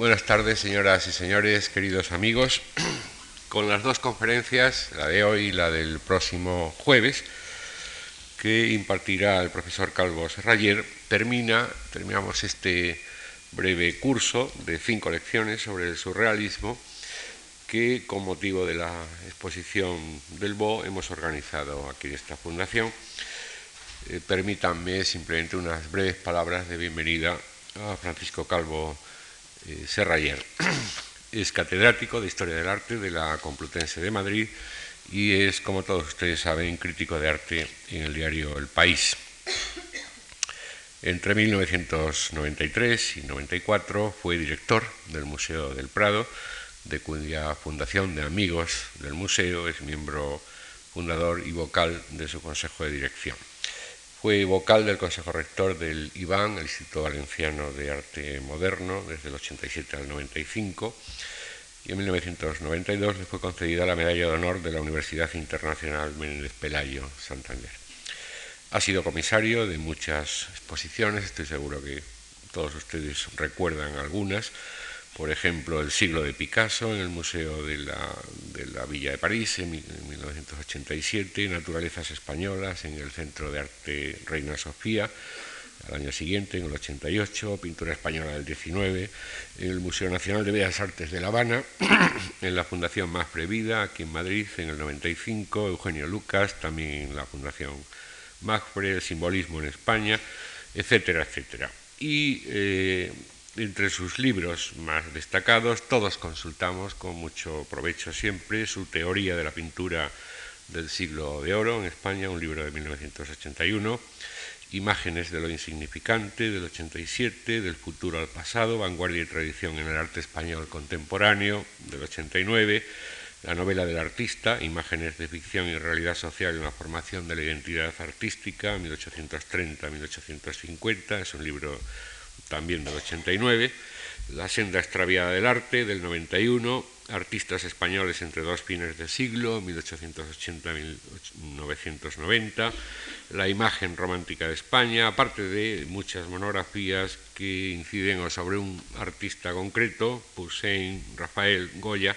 Buenas tardes, señoras y señores, queridos amigos. Con las dos conferencias, la de hoy y la del próximo jueves, que impartirá el profesor Calvo Serrayer, termina, terminamos este breve curso de cinco lecciones sobre el surrealismo que con motivo de la exposición del BO hemos organizado aquí en esta fundación. Eh, permítanme simplemente unas breves palabras de bienvenida a Francisco Calvo eh, Serrayer. Es catedrático de Historia del Arte de la Complutense de Madrid y es, como todos ustedes saben, crítico de arte en el diario El País. Entre 1993 y 94 fue director del Museo del Prado, de cuya fundación de amigos del museo es miembro fundador y vocal de su consejo de dirección. Fue vocal del Consejo Rector del IBAN, el Instituto Valenciano de Arte Moderno, desde el 87 al 95, y en 1992 le fue concedida la Medalla de Honor de la Universidad Internacional Menéndez Pelayo, Santander. Ha sido comisario de muchas exposiciones, estoy seguro que todos ustedes recuerdan algunas, por ejemplo, El siglo de Picasso en el Museo de la, Villa de París en 1987, Naturalezas Españolas en el Centro de Arte Reina Sofía al año siguiente, en el 88, Pintura Española del 19, en el Museo Nacional de Bellas Artes de La Habana, en la Fundación Más Previda, aquí en Madrid, en el 95, Eugenio Lucas, también en la Fundación Magfre, el simbolismo en España, etcétera, etcétera. Y eh, entre sus libros más destacados, todos consultamos con mucho provecho siempre su teoría de la pintura del siglo de oro en España, un libro de 1981, Imágenes de lo insignificante del 87, del futuro al pasado, vanguardia y tradición en el arte español contemporáneo del 89, la novela del artista, Imágenes de ficción y realidad social en la formación de la identidad artística, 1830-1850, es un libro también del 89, La senda extraviada del arte del 91, Artistas españoles entre dos fines de siglo, 1880-1990, La imagen romántica de España, aparte de muchas monografías que inciden sobre un artista concreto, Poussin, Rafael, Goya,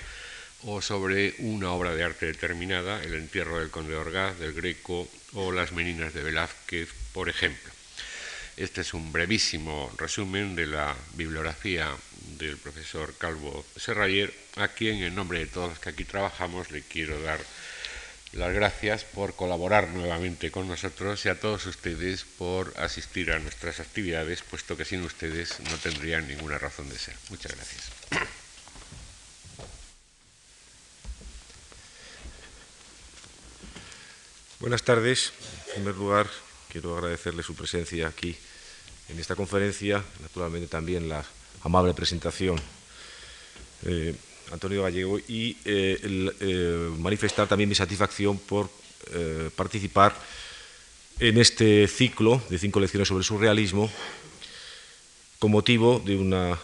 o sobre una obra de arte determinada, El entierro del conde de Orgaz, del Greco, o Las meninas de Velázquez, por ejemplo. Este es un brevísimo resumen de la bibliografía del profesor Calvo Serrayer, a quien en nombre de todos los que aquí trabajamos le quiero dar las gracias por colaborar nuevamente con nosotros y a todos ustedes por asistir a nuestras actividades, puesto que sin ustedes no tendrían ninguna razón de ser. Muchas gracias. Buenas tardes. En primer lugar, Quiero agradecerle su presencia aquí en esta conferencia, naturalmente también la amable presentación, eh, Antonio Gallego, y eh, eh, manifestar también mi satisfacción por participar en este ciclo de cinco lecciones sobre el surrealismo con motivo de una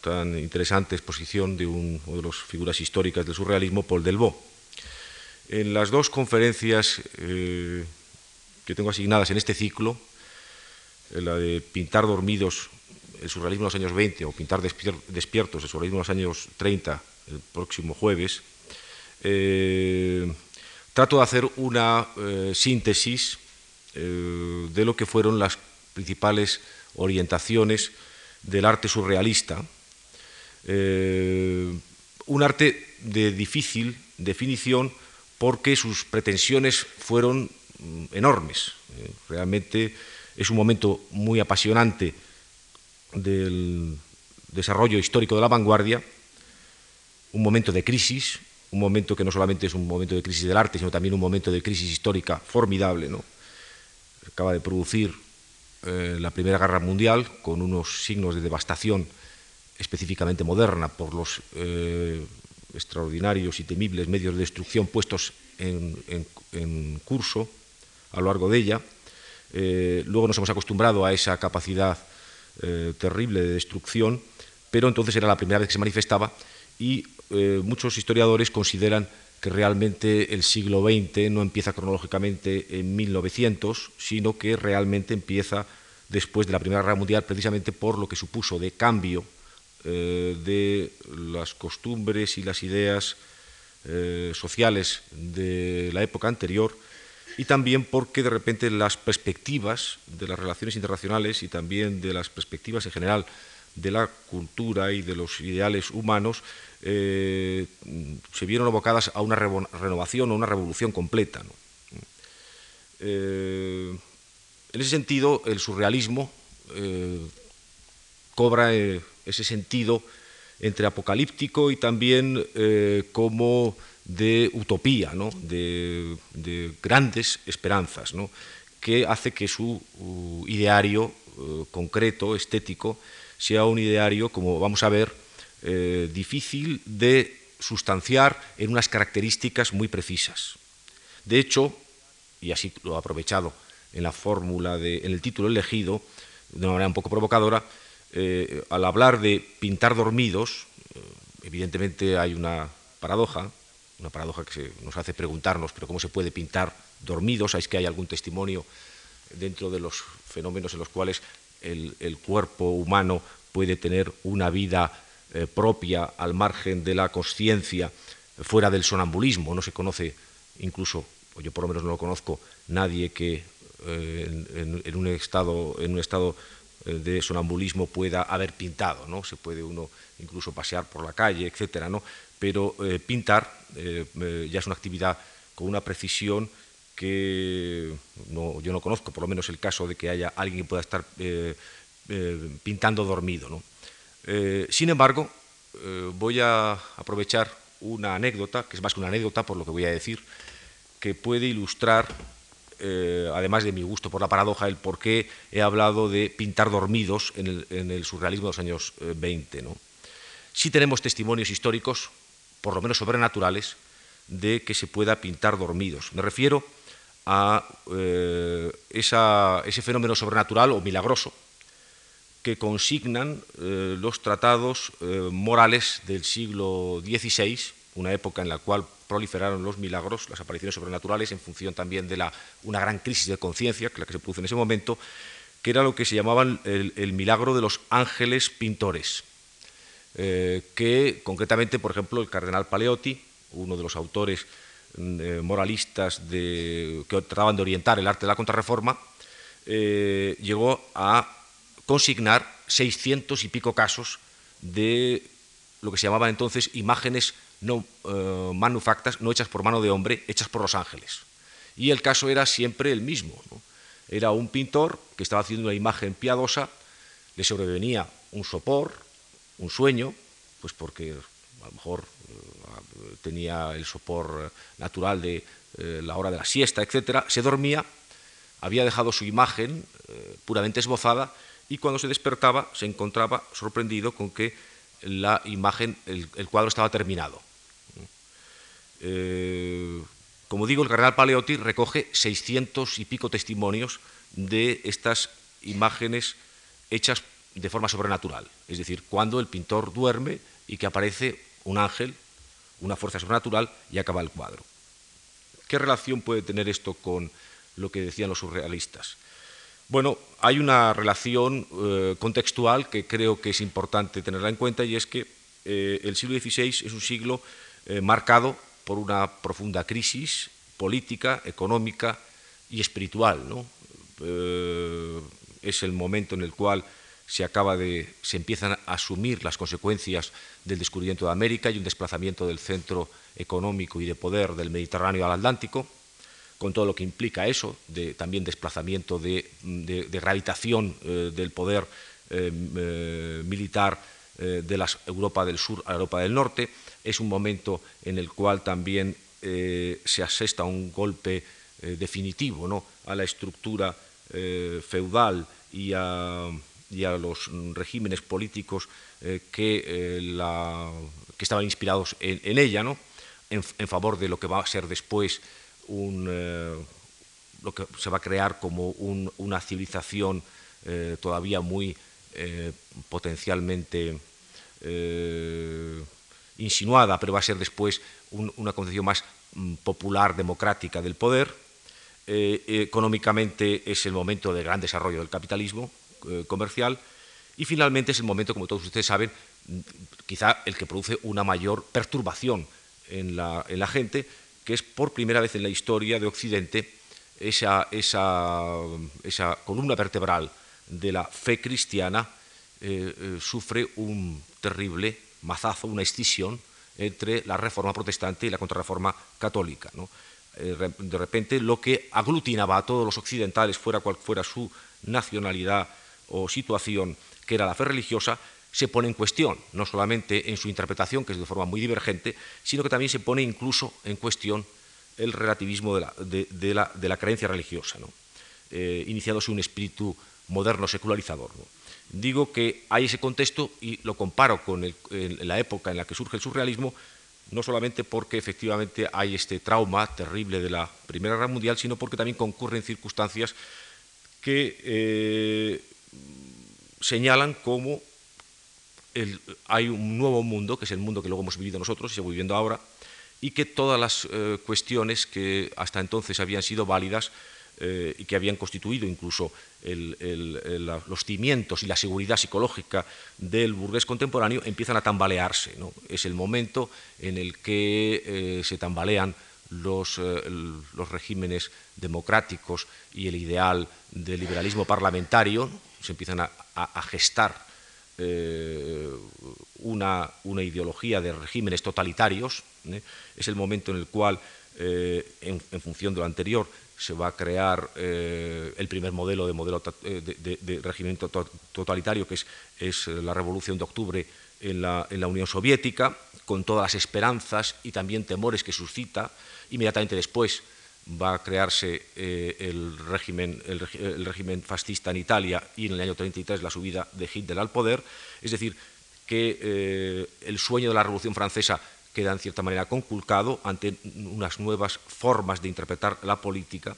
tan interesante exposición de una de las figuras históricas del surrealismo, Paul Delvaux. En las dos conferencias que tengo asignadas en este ciclo, eh, la de pintar dormidos el surrealismo en los años 20 o pintar despiertos el surrealismo en los años 30, el próximo jueves, eh, trato de hacer una eh, síntesis de lo que fueron las principales orientaciones del arte surrealista, un arte de difícil definición porque sus pretensiones fueron enormes. Eh, realmente es un momento muy apasionante del desarrollo histórico de la vanguardia, un momento de crisis, un momento que no solamente es un momento de crisis del arte, sino también un momento de crisis histórica formidable. ¿no? Acaba de producir eh, la Primera Guerra Mundial con unos signos de devastación específicamente moderna por los eh, extraordinarios y temibles medios de destrucción puestos en curso a lo largo de ella. Eh, luego nos hemos acostumbrado a esa capacidad eh, terrible de destrucción, pero entonces era la primera vez que se manifestaba y eh, muchos historiadores consideran que realmente el siglo XX no empieza cronológicamente en 1900, sino que realmente empieza después de la Primera Guerra Mundial, precisamente por lo que supuso de cambio de las costumbres y las ideas sociales de la época anterior y también porque de repente las perspectivas de las relaciones internacionales y también de las perspectivas en general de la cultura y de los ideales humanos eh, se vieron abocadas a una renovación o una revolución completa. Eh, en ese sentido, el surrealismo eh, cobra ese sentido entre apocalíptico y también como de utopía, de, grandes esperanzas, que hace que su ideario uh, concreto, estético, sea un ideario, como vamos a ver, eh, difícil de sustanciar en unas características muy precisas. De hecho, y así lo he aprovechado en la fórmula, en el título elegido, de una manera un poco provocadora, eh, al hablar de pintar dormidos, eh, evidentemente hay una paradoja, una paradoja que nos hace preguntarnos, pero ¿cómo se puede pintar dormidos? ¿Sabéis que hay algún testimonio dentro de los fenómenos en los cuales el, cuerpo humano puede tener una vida eh, propia al margen de la conciencia, fuera del sonambulismo? No se conoce incluso, o yo por lo menos no lo conozco, nadie que eh, en, un estado, en un estado eh, de sonambulismo pueda haber pintado, ¿no? Se puede uno incluso pasear por la calle, etcétera, ¿no? Pero eh, pintar eh, ya es una actividad con una precisión que yo no conozco, por lo menos el caso de que haya alguien que pueda estar eh, pintando dormido. sin embargo, voy a aprovechar una anécdota, que es más que una anécdota por lo que voy a decir, que puede ilustrar, además de mi gusto por la paradoja, el por qué he hablado de pintar dormidos en el, surrealismo de los años 20. ¿no? Sí tenemos testimonios históricos por lo menos sobrenaturales, de que se pueda pintar dormidos. Me refiero a eh, ese fenómeno sobrenatural o milagroso que consignan eh, los tratados eh, morales del siglo XVI, una época en la cual proliferaron los milagros, las apariciones sobrenaturales, en función también de la, una gran crisis de conciencia, que la que se produce en ese momento, que era lo que se llamaban el milagro de los ángeles pintores. Eh, que concretamente, por ejemplo, el cardenal Paleotti, uno de los autores mm, eh, moralistas que trataban de orientar el arte de la contrarreforma, eh, llegó a consignar 600 y pico casos de lo que se llamaban entonces imágenes no manufactas, no hechas por mano de hombre, hechas por los ángeles. Y el caso era siempre el mismo. Era un pintor que estaba haciendo una imagen piadosa, le sobrevenía un sopor, un sueño, pues porque a lo mejor eh, tenía el sopor natural de eh, la hora de la siesta, etcétera, se dormía, había dejado su imagen eh, puramente esbozada y cuando se despertaba se encontraba sorprendido con que la imagen, el, cuadro estaba terminado. como digo, el cardenal Paleotti recoge 600 y pico testimonios de estas imágenes hechas de forma sobrenatural, es decir, cuando el pintor duerme y que aparece un ángel, una fuerza sobrenatural y acaba el cuadro. ¿Qué relación puede tener esto con lo que decían los surrealistas? Bueno, hay una relación eh, contextual que creo que es importante tenerla en cuenta y es que eh, el siglo XVI es un siglo eh, marcado por una profunda crisis política, económica y espiritual. es el momento en el cual se, acaba de, se empiezan a asumir las consecuencias del descubrimiento de América y un desplazamiento del centro económico y de poder del Mediterráneo al Atlántico, con todo lo que implica eso, de, también desplazamiento de, gravitación eh, del poder eh, eh, militar de la Europa del Sur a la Europa del Norte. Es un momento en el cual también se asesta un golpe definitivo ¿no? a la estructura feudal y a y a los regímenes políticos eh, que, eh, que, estaban inspirados en, ella, ¿no? En, favor de lo que va a ser después eh, lo que se va a crear como una civilización todavía muy potencialmente insinuada, pero va a ser después una concepción más mm, popular, democrática del poder. económicamente es el momento de gran desarrollo del capitalismo, eh, comercial Y finalmente es el momento, como todos ustedes saben, quizá el que produce una mayor perturbación en la, gente, que es por primera vez en la historia de Occidente esa, columna vertebral de la fe cristiana eh, eh, sufre un terrible mazazo, una escisión entre la reforma protestante y la contrarreforma católica. De repente lo que aglutinaba a todos los occidentales, fuera cual fuera su nacionalidad o situación, que era la fe religiosa, se pone en cuestión, no solamente en su interpretación, que es de forma muy divergente, sino que también se pone incluso en cuestión el relativismo de la, creencia religiosa, eh, iniciándose un espíritu moderno secularizador. Digo que hay ese contexto y lo comparo con la época en la que surge el surrealismo, no solamente porque efectivamente hay este trauma terrible de la Primera Guerra Mundial, sino porque también concurren circunstancias que eh, señalan cómo hay un nuevo mundo, que es el mundo que luego hemos vivido nosotros y seguimos viviendo ahora, y que todas las eh, cuestiones que hasta entonces habían sido válidas eh, y que habían constituido incluso los cimientos y la seguridad psicológica del burgués contemporáneo empiezan a tambalearse. Es el momento en el que se tambalean los, los, regímenes democráticos y el ideal del liberalismo parlamentario, se empiezan a, gestar eh, una, ideología de regímenes totalitarios. ¿eh? Es el momento en el cual, eh, en, función de lo anterior, se va a crear el primer modelo de, modelo de, régimen totalitario, que es, la Revolución de Octubre en la, en la Unión Soviética, con todas las esperanzas y también temores que suscita. Inmediatamente después va a crearse eh, el, régimen, fascista en Italia y en el año 33 la subida de Hitler al poder. Es decir, que eh, el sueño de la Revolución Francesa queda en cierta manera conculcado ante unas nuevas formas de interpretar la política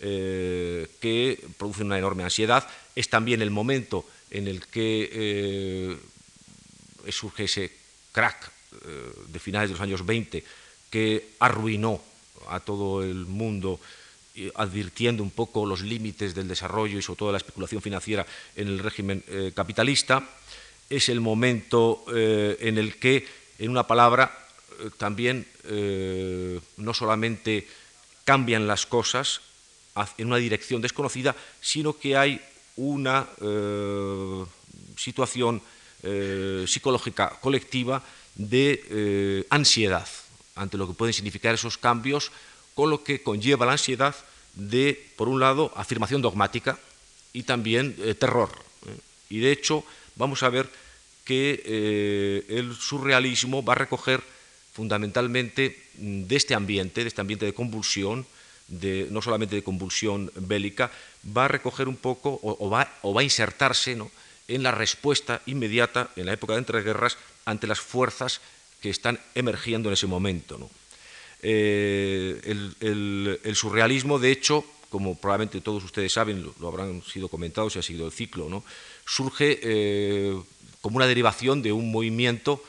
eh, que producen una enorme ansiedad. Es también el momento en el que surge ese crack de finales de los años 20 que arruinó a todo el mundo advirtiendo un poco los límites del desarrollo y sobre todo la especulación financiera en el régimen eh, capitalista. Es el momento eh, en el que, en una palabra, eh, también no solamente cambian las cosas en una dirección desconocida, sino que hay una situación psicológica colectiva de ansiedad ante lo que pueden significar esos cambios, con lo que conlleva la ansiedad de, por un lado, afirmación dogmática y también eh, terror. ¿eh? Y de hecho, vamos a ver que eh, el surrealismo va a recoger fundamentalmente mm, de este ambiente, de este ambiente de convulsión, de, no solamente de convulsión bélica, va a recoger un poco o, va, o va, a insertarse en la respuesta inmediata en la época de entreguerras ante las fuerzas que están emergiendo en ese momento. Eh, el, surrealismo, de hecho, como probablemente todos ustedes saben, lo, habrán sido comentado si ha sido el ciclo, ¿no? surge eh, como una derivación de un movimiento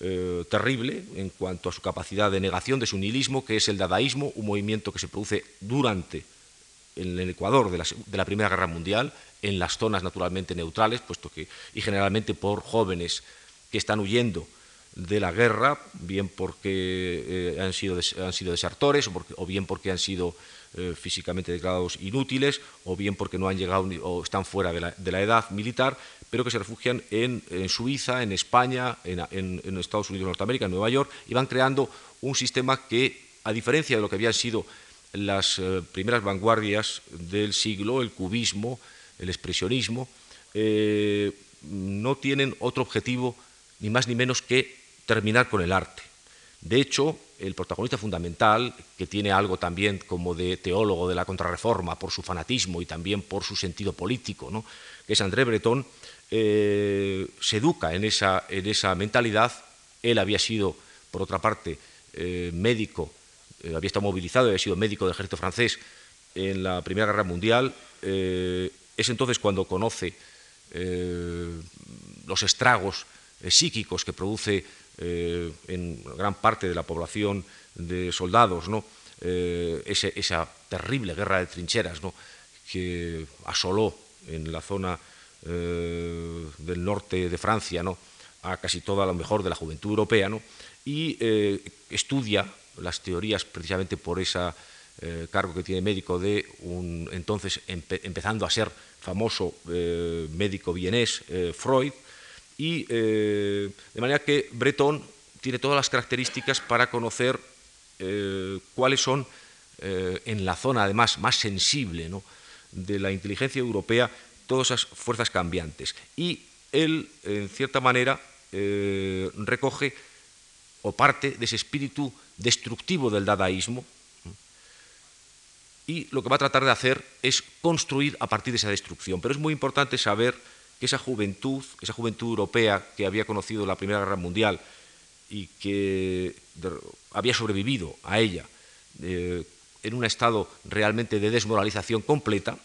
eh, terrible en cuanto a su capacidad de negación de su nihilismo, que es el dadaísmo, un movimiento que se produce durante en el Ecuador de la, de la, Primera Guerra Mundial, en las zonas naturalmente neutrales, puesto que, y generalmente por jóvenes que están huyendo de la guerra, bien porque eh, han, sido han sido desertores o, bien porque han sido eh, físicamente declarados inútiles o bien porque no han llegado o están fuera de la, edad militar, pero que se refugian en, Suiza, en España, en, Estados Unidos de Norteamérica, en Nueva York, y van creando un sistema que, a diferencia de lo que habían sido las eh, primeras vanguardias del siglo, el cubismo, el expresionismo, no tienen otro objetivo ni más ni menos que terminar con el arte. De hecho, el protagonista fundamental, que tiene algo también como de teólogo de la contrarreforma por su fanatismo y también por su sentido político, ¿no? que es André Breton, eh, se educa en esa, en esa, mentalidad. Él había sido, por otra parte, eh, médico, eh, había estado movilizado, había sido médico del ejército francés en la Primera Guerra Mundial. es entonces cuando conoce los estragos psíquicos que produce eh, en gran parte de la población de soldados, ¿no? Eh, esa terrible guerra de trincheras ¿no? que asoló en la zona del norte de Francia, ¿no? a casi toda lo mejor de la juventud europea, ¿no? y estudia las teorías precisamente por ese cargo que tiene médico de un entonces empezando a ser famoso médico vienés, Freud, y de manera que Breton tiene todas las características para conocer cuáles son en la zona además más sensible de la inteligencia europea todas esas fuerzas cambiantes. Y él, en cierta manera, eh, recoge o parte de ese espíritu destructivo del dadaísmo y lo que va a tratar de hacer es construir a partir de esa destrucción. Pero es muy importante saber que esa juventud, esa juventud europea que había conocido la Primera Guerra Mundial y que había sobrevivido a ella eh, en un estado realmente de desmoralización completa,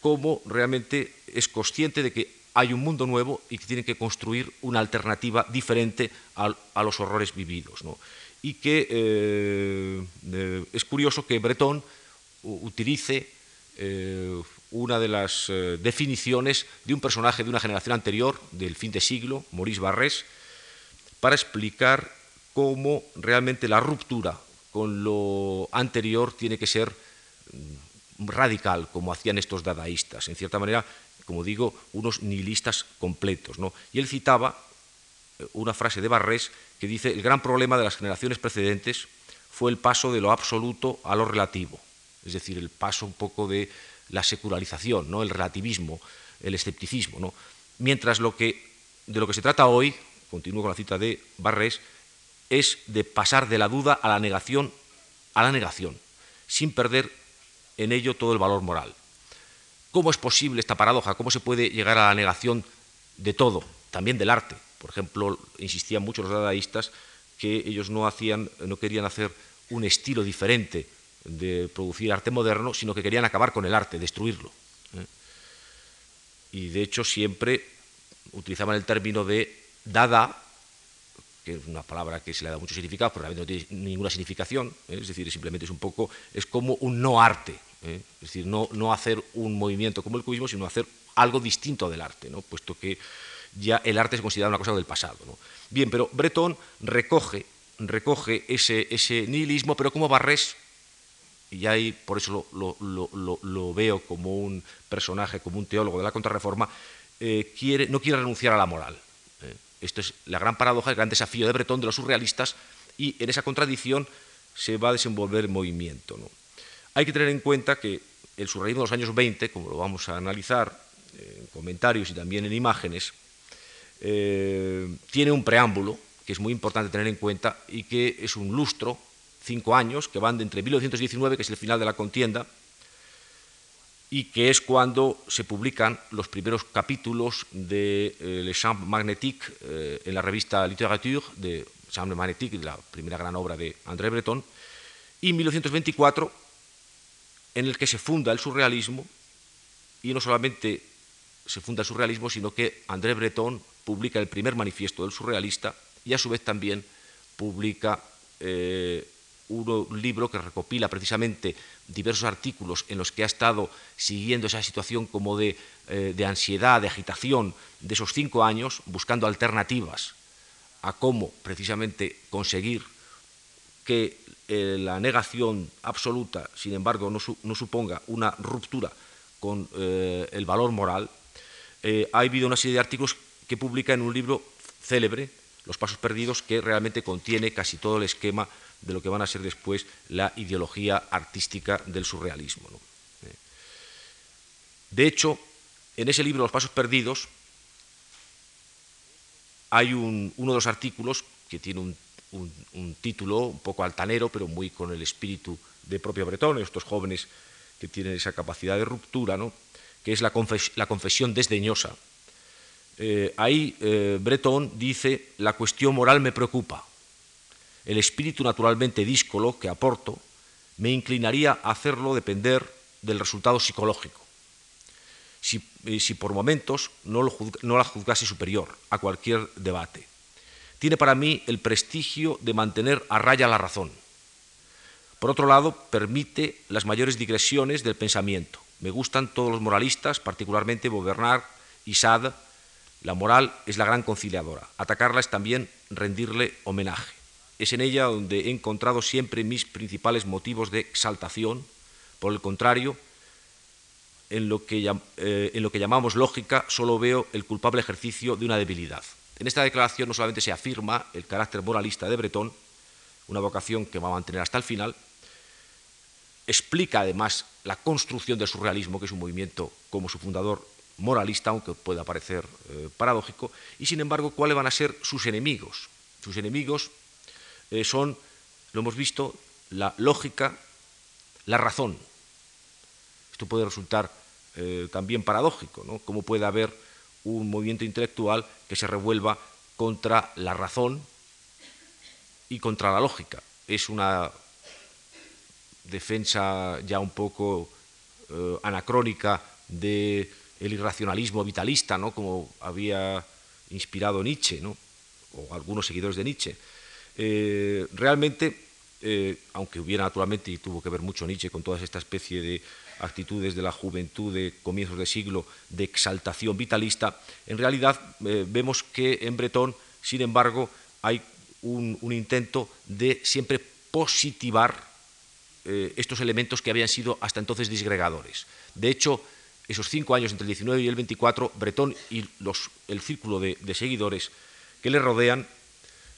como realmente es consciente de que hay un mundo nuevo y que tiene que construir una alternativa diferente a, los horrores vividos. Y que eh, eh, es curioso que Breton utilice una de las definiciones de un personaje de una generación anterior, del fin de siglo, Maurice Barrés, para explicar cómo realmente la ruptura con lo anterior tiene que ser mm, radical, como hacían estos dadaístas. En cierta manera, como digo, unos nihilistas completos. ¿no? Y él citaba eh, una frase de Barrés que dice, el gran problema de las generaciones precedentes fue el paso de lo absoluto a lo relativo, es decir, el paso un poco de la secularización, ¿no? el relativismo, el escepticismo. ¿no? Mientras lo que, de lo que se trata hoy, continúo con la cita de Barrés, es de pasar de la duda a la negación, a la negación, sin perder en ello todo el valor moral. ¿Cómo es posible esta paradoja? ¿Cómo se puede llegar a la negación de todo, también del arte? Por ejemplo, insistían muchos los dadaístas que ellos no hacían, no querían hacer un estilo diferente de producir arte moderno, sino que querían acabar con el arte, destruirlo. ¿eh? Y de hecho siempre utilizaban el término de dada que es una palabra que se le da mucho significado, pero realmente no tiene ninguna significación, ¿eh? es decir, simplemente es un poco, es como un no arte, ¿eh? es decir, no, no hacer un movimiento como el cubismo, sino hacer algo distinto del arte, ¿no? puesto que ya el arte se considera una cosa del pasado. ¿no? Bien, pero Breton recoge, recoge ese, ese nihilismo, pero como Barrés, y ahí por eso lo, lo, lo, veo como un personaje, como un teólogo de la contrarreforma, eh, quiere, no quiere renunciar a la moral. Esto es la gran paradoja, el gran desafío de Breton, de los surrealistas, y en esa contradicción se va a desenvolver el movimiento. Hay que tener en cuenta que el surrealismo de los años 20, como lo vamos a analizar en comentarios y también en imágenes, eh, tiene un preámbulo que es muy importante tener en cuenta y que es un lustro, cinco años, que van de entre 1919, que es el final de la contienda, y que es cuando se publican los primeros capítulos de eh, Le Champ Magnétique eh, en la revista Littérature de Champ Magnétique, la primera gran obra de André Breton, y 1924, en el que se funda el surrealismo, y no solamente se funda el surrealismo, sino que André Breton publica el primer manifiesto del surrealista y a su vez también publica eh, un libro que recopila precisamente diversos artículos en los que ha estado siguiendo esa situación como de, eh, ansiedad, de agitación de esos cinco años, buscando alternativas a cómo precisamente conseguir que eh, la negación absoluta, sin embargo, no, suponga una ruptura con eh, el valor moral, ha habido una serie de artículos que publica en un libro célebre, Los Pasos Perdidos, que realmente contiene casi todo el esquema de lo que van a ser después la ideología artística del surrealismo. Eh. De hecho, en ese libro Los Pasos Perdidos hay uno de los artículos que tiene un, título un poco altanero, pero muy con el espíritu de propio Bretón, estos jóvenes que tienen esa capacidad de ruptura, ¿no? que es la, confesión desdeñosa. Eh, ahí eh, Breton dice, la cuestión moral me preocupa, el espíritu naturalmente díscolo que aporto, me inclinaría a hacerlo depender del resultado psicológico. Si, eh, por momentos no, la juzgase superior a cualquier debate. Tiene para mí el prestigio de mantener a raya la razón. Por otro lado, permite las mayores digresiones del pensamiento. Me gustan todos los moralistas, particularmente Bobernard y Sade, la moral es la gran conciliadora. Atacarla es también rendirle homenaje. Es en ella donde he encontrado siempre mis principales motivos de exaltación. Por el contrario, en lo que, eh, en lo que llamamos lógica solo veo el culpable ejercicio de una debilidad. En esta declaración no solamente se afirma el carácter moralista de Bretón, una vocación que va a mantener hasta el final, explica además la construcción del surrealismo, que es un movimiento como su fundador moralista, aunque pueda parecer eh, paradójico, y sin embargo, cuáles van a ser sus enemigos. Sus enemigos eh, son, lo hemos visto, la lógica, la razón. Esto puede resultar eh, también paradójico, ¿no? ¿Cómo puede haber un movimiento intelectual que se revuelva contra la razón y contra la lógica? Es una defensa ya un poco anacrónica de el irracionalismo vitalista, ¿no? como había inspirado Nietzsche, ¿no? o algunos seguidores de Nietzsche. Eh, realmente, eh, aunque hubiera naturalmente, y tuvo que ver mucho Nietzsche con toda esta especie de actitudes de la juventud de comienzos de siglo de exaltación vitalista, en realidad eh, vemos que en Bretón, sin embargo, hay un, intento de siempre positivar estos elementos que habían sido hasta entonces disgregadores. De hecho, esos cinco años entre el 19 y el 24, Bretón y el círculo de, seguidores que le rodean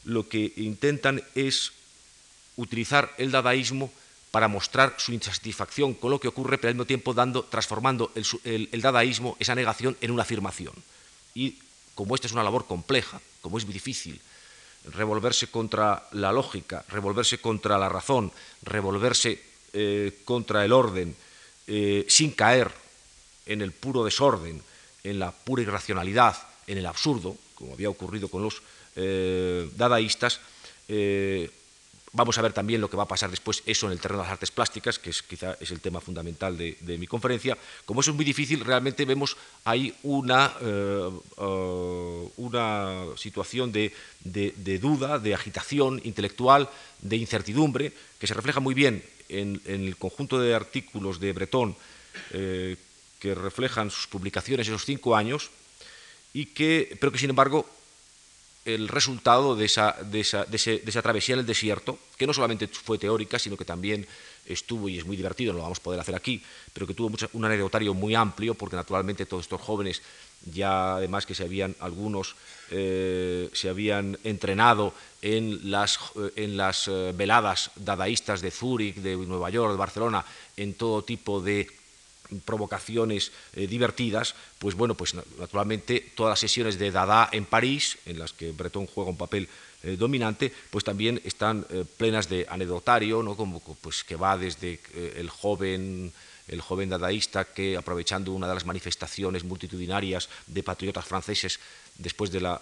lo que intentan es utilizar el dadaísmo para mostrar su insatisfacción con lo que ocurre, pero al mismo tiempo dando, transformando el, el, dadaísmo, esa negación, en una afirmación. Y como esta es una labor compleja, como es difícil revolverse contra la lógica, revolverse contra la razón, revolverse eh, contra el orden, eh, sin caer en el puro desorden, en la pura irracionalidad, en el absurdo, como había ocurrido con los eh, dadaístas, eh, vamos a ver también lo que va a pasar después eso en el terreno de las artes plásticas, que es, quizá es el tema fundamental de, mi conferencia. Como eso es muy difícil, realmente vemos ahí una, eh, una situación de, duda, de agitación intelectual, de incertidumbre, que se refleja muy bien en, el conjunto de artículos de Bretón que reflejan sus publicaciones esos cinco años, y que, pero que sin embargo el resultado de esa, de, esa, de, esa, travesía en el desierto, que no solamente fue teórica, sino que también estuvo, y es muy divertido, no lo vamos a poder hacer aquí, pero que tuvo un anecdotario muy amplio, porque naturalmente todos estos jóvenes, ya además que se habían, algunos eh, se habían entrenado en las, en las eh, veladas dadaístas de Zúrich, de Nueva York, de Barcelona, en todo tipo de provocaciones eh, divertidas, pues bueno, pues naturalmente todas las sesiones de Dada en París, en las que Breton juega un papel eh, dominante, pues también están eh, plenas de anecdotario, ¿no? como pues que va desde el joven el joven dadaísta que, aprovechando una de las manifestaciones multitudinarias de patriotas franceses después de la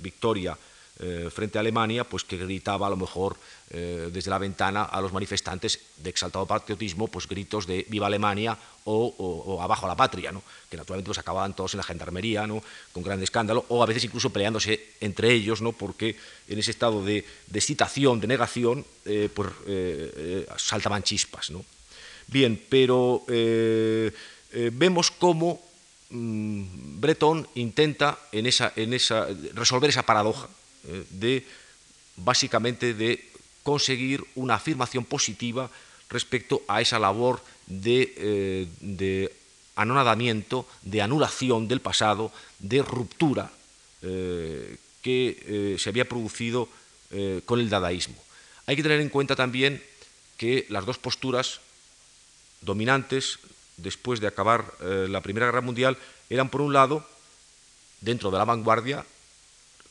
victoria eh, frente a Alemania, pues que gritaba a lo mejor eh, desde la ventana a los manifestantes de exaltado patriotismo, pues gritos de viva Alemania o, abajo la patria, ¿no? que naturalmente pues acababan todos en la gendarmería, ¿no? con gran escándalo, o a veces incluso peleándose entre ellos, ¿no? porque en ese estado de, excitación, de negación, eh, pues saltaban chispas. ¿no? Bien, pero vemos cómo mm, Breton intenta en esa, en esa, resolver esa paradoja de básicamente de conseguir una afirmación positiva respecto a esa labor de, eh, anonadamiento, de anulación del pasado, de ruptura eh, que se había producido con el dadaísmo. Hay que tener en cuenta también que las dos posturas dominantes después de acabar la Primera Guerra Mundial eran, por un lado, dentro de la vanguardia,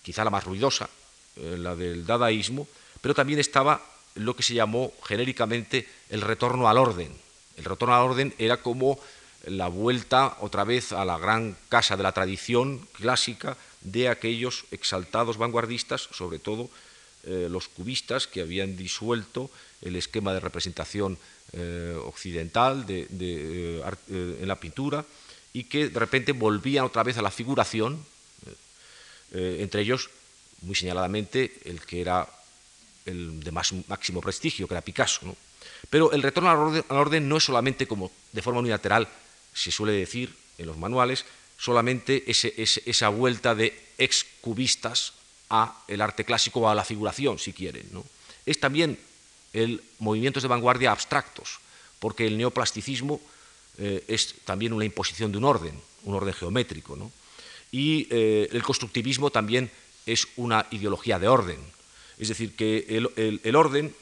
quizá la más ruidosa, eh, la del dadaísmo, pero también estaba lo que se llamó genéricamente el retorno al orden. El retorno al orden era como la vuelta otra vez a la gran casa de la tradición clásica de aquellos exaltados vanguardistas, sobre todo eh, los cubistas que habían disuelto el esquema de representación eh, occidental en la pintura y que de repente volvían otra vez a la figuración, eh, entre ellos, muy señaladamente, el que era el de más máximo prestigio, que era Picasso. Pero el retorno al orden, no es solamente como de forma unilateral se suele decir en los manuales, solamente esa vuelta de ex-cubistas a el arte clásico o a la figuración, si quieren. ¿no? Es también el movimientos de vanguardia abstractos, porque el neoplasticismo eh, es también una imposición de un orden, un orden geométrico. ¿no? Y eh, el constructivismo también es una ideología de orden. Es decir, que el, orden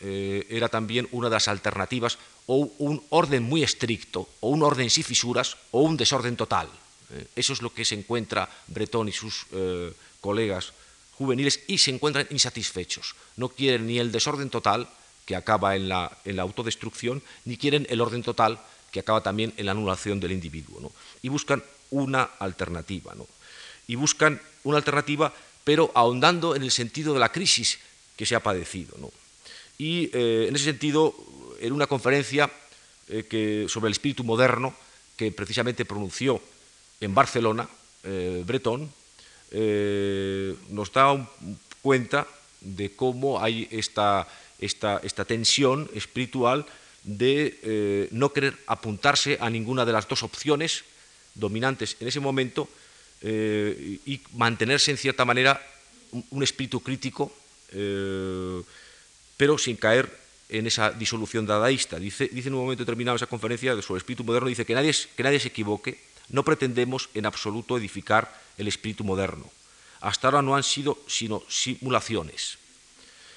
eh, era también una de las alternativas, o un orden muy estricto, o un orden sin fisuras, o un desorden total. eso es lo que se encuentra Breton y sus colegas juveniles y se encuentran insatisfechos. No quieren ni el desorden total, que acaba en la, autodestrucción, ni quieren el orden total, que acaba también en la anulación del individuo. Y buscan una alternativa. Y buscan una alternativa, pero ahondando en el sentido de la crisis que se ha padecido. Y eh, en ese sentido, en una conferencia eh, que, sobre el espíritu moderno, que precisamente pronunció en Barcelona, eh, Breton, nos da cuenta de cómo hay esta, esta, tensión espiritual de no querer apuntarse a ninguna de las dos opciones dominantes en ese momento eh, y mantenerse en cierta manera un, espíritu crítico, pero sin caer en esa disolución dadaísta. Dice, dice en un momento determinado esa conferencia sobre el espíritu moderno, dice que nadie, que nadie se equivoque, no pretendemos en absoluto edificar el espíritu moderno. Hasta ahora no han sido sino simulaciones.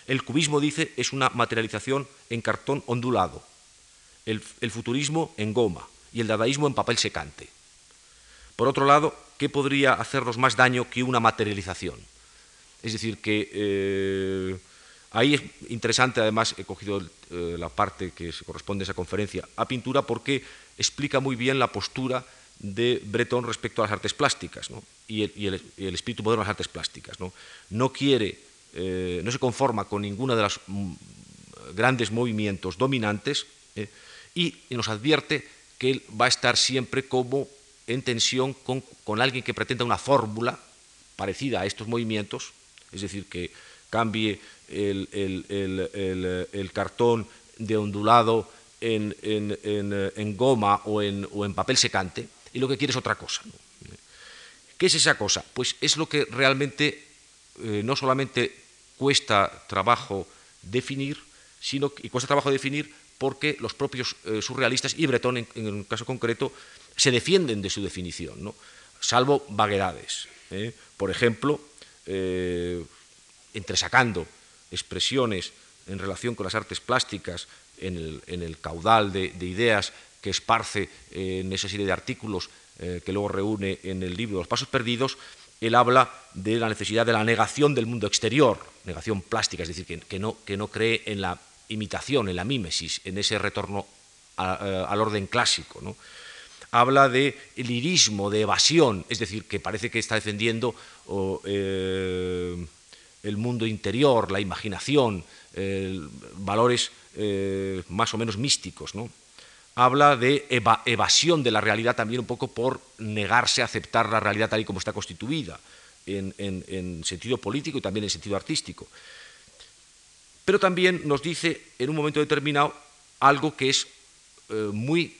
El cubismo, dice, es una materialización en cartón ondulado, el, futurismo en goma y el dadaísmo en papel secante. Por otro lado, ¿qué podría hacernos más daño que una materialización? Es decir, que eh, ahí es interesante, además he cogido eh, la parte que se corresponde a esa conferencia a pintura porque explica muy bien la postura de Breton respecto a las artes plásticas y, el, espíritu moderno de las artes plásticas. No, quiere, eh, no se conforma con ninguno de los mm, grandes movimientos dominantes y nos advierte que él va a estar siempre como en tensión con, alguien que pretenda una fórmula parecida a estos movimientos, es decir, que cambie el, cartón de ondulado en, goma o en papel secante, y lo que quiere es otra cosa. ¿Qué es esa cosa? Pues es lo que realmente eh, no solamente cuesta trabajo definir, sino y cuesta trabajo definir porque los propios eh, surrealistas y Breton en, un caso concreto se defienden de su definición, ¿no? salvo vaguedades. ¿eh? Por ejemplo, entresacando expresiones en relación con las artes plásticas en el, caudal de ideas que esparce en esa serie de artículos eh, que luego reúne en el libro Los Pasos Perdidos, él habla de la necesidad de la negación del mundo exterior, negación plástica, es decir, que, no, que no, cree en la imitación, en la mímesis, en ese retorno eh, al orden clásico. Habla de lirismo, de evasión, es decir, que parece que está defendiendo eh, el mundo interior, la imaginación, valores más o menos místicos. habla de evasión de la realidad también un poco por negarse a aceptar la realidad tal y como está constituida, en, sentido político y también en sentido artístico. Pero también nos dice en un momento determinado algo que es eh, muy,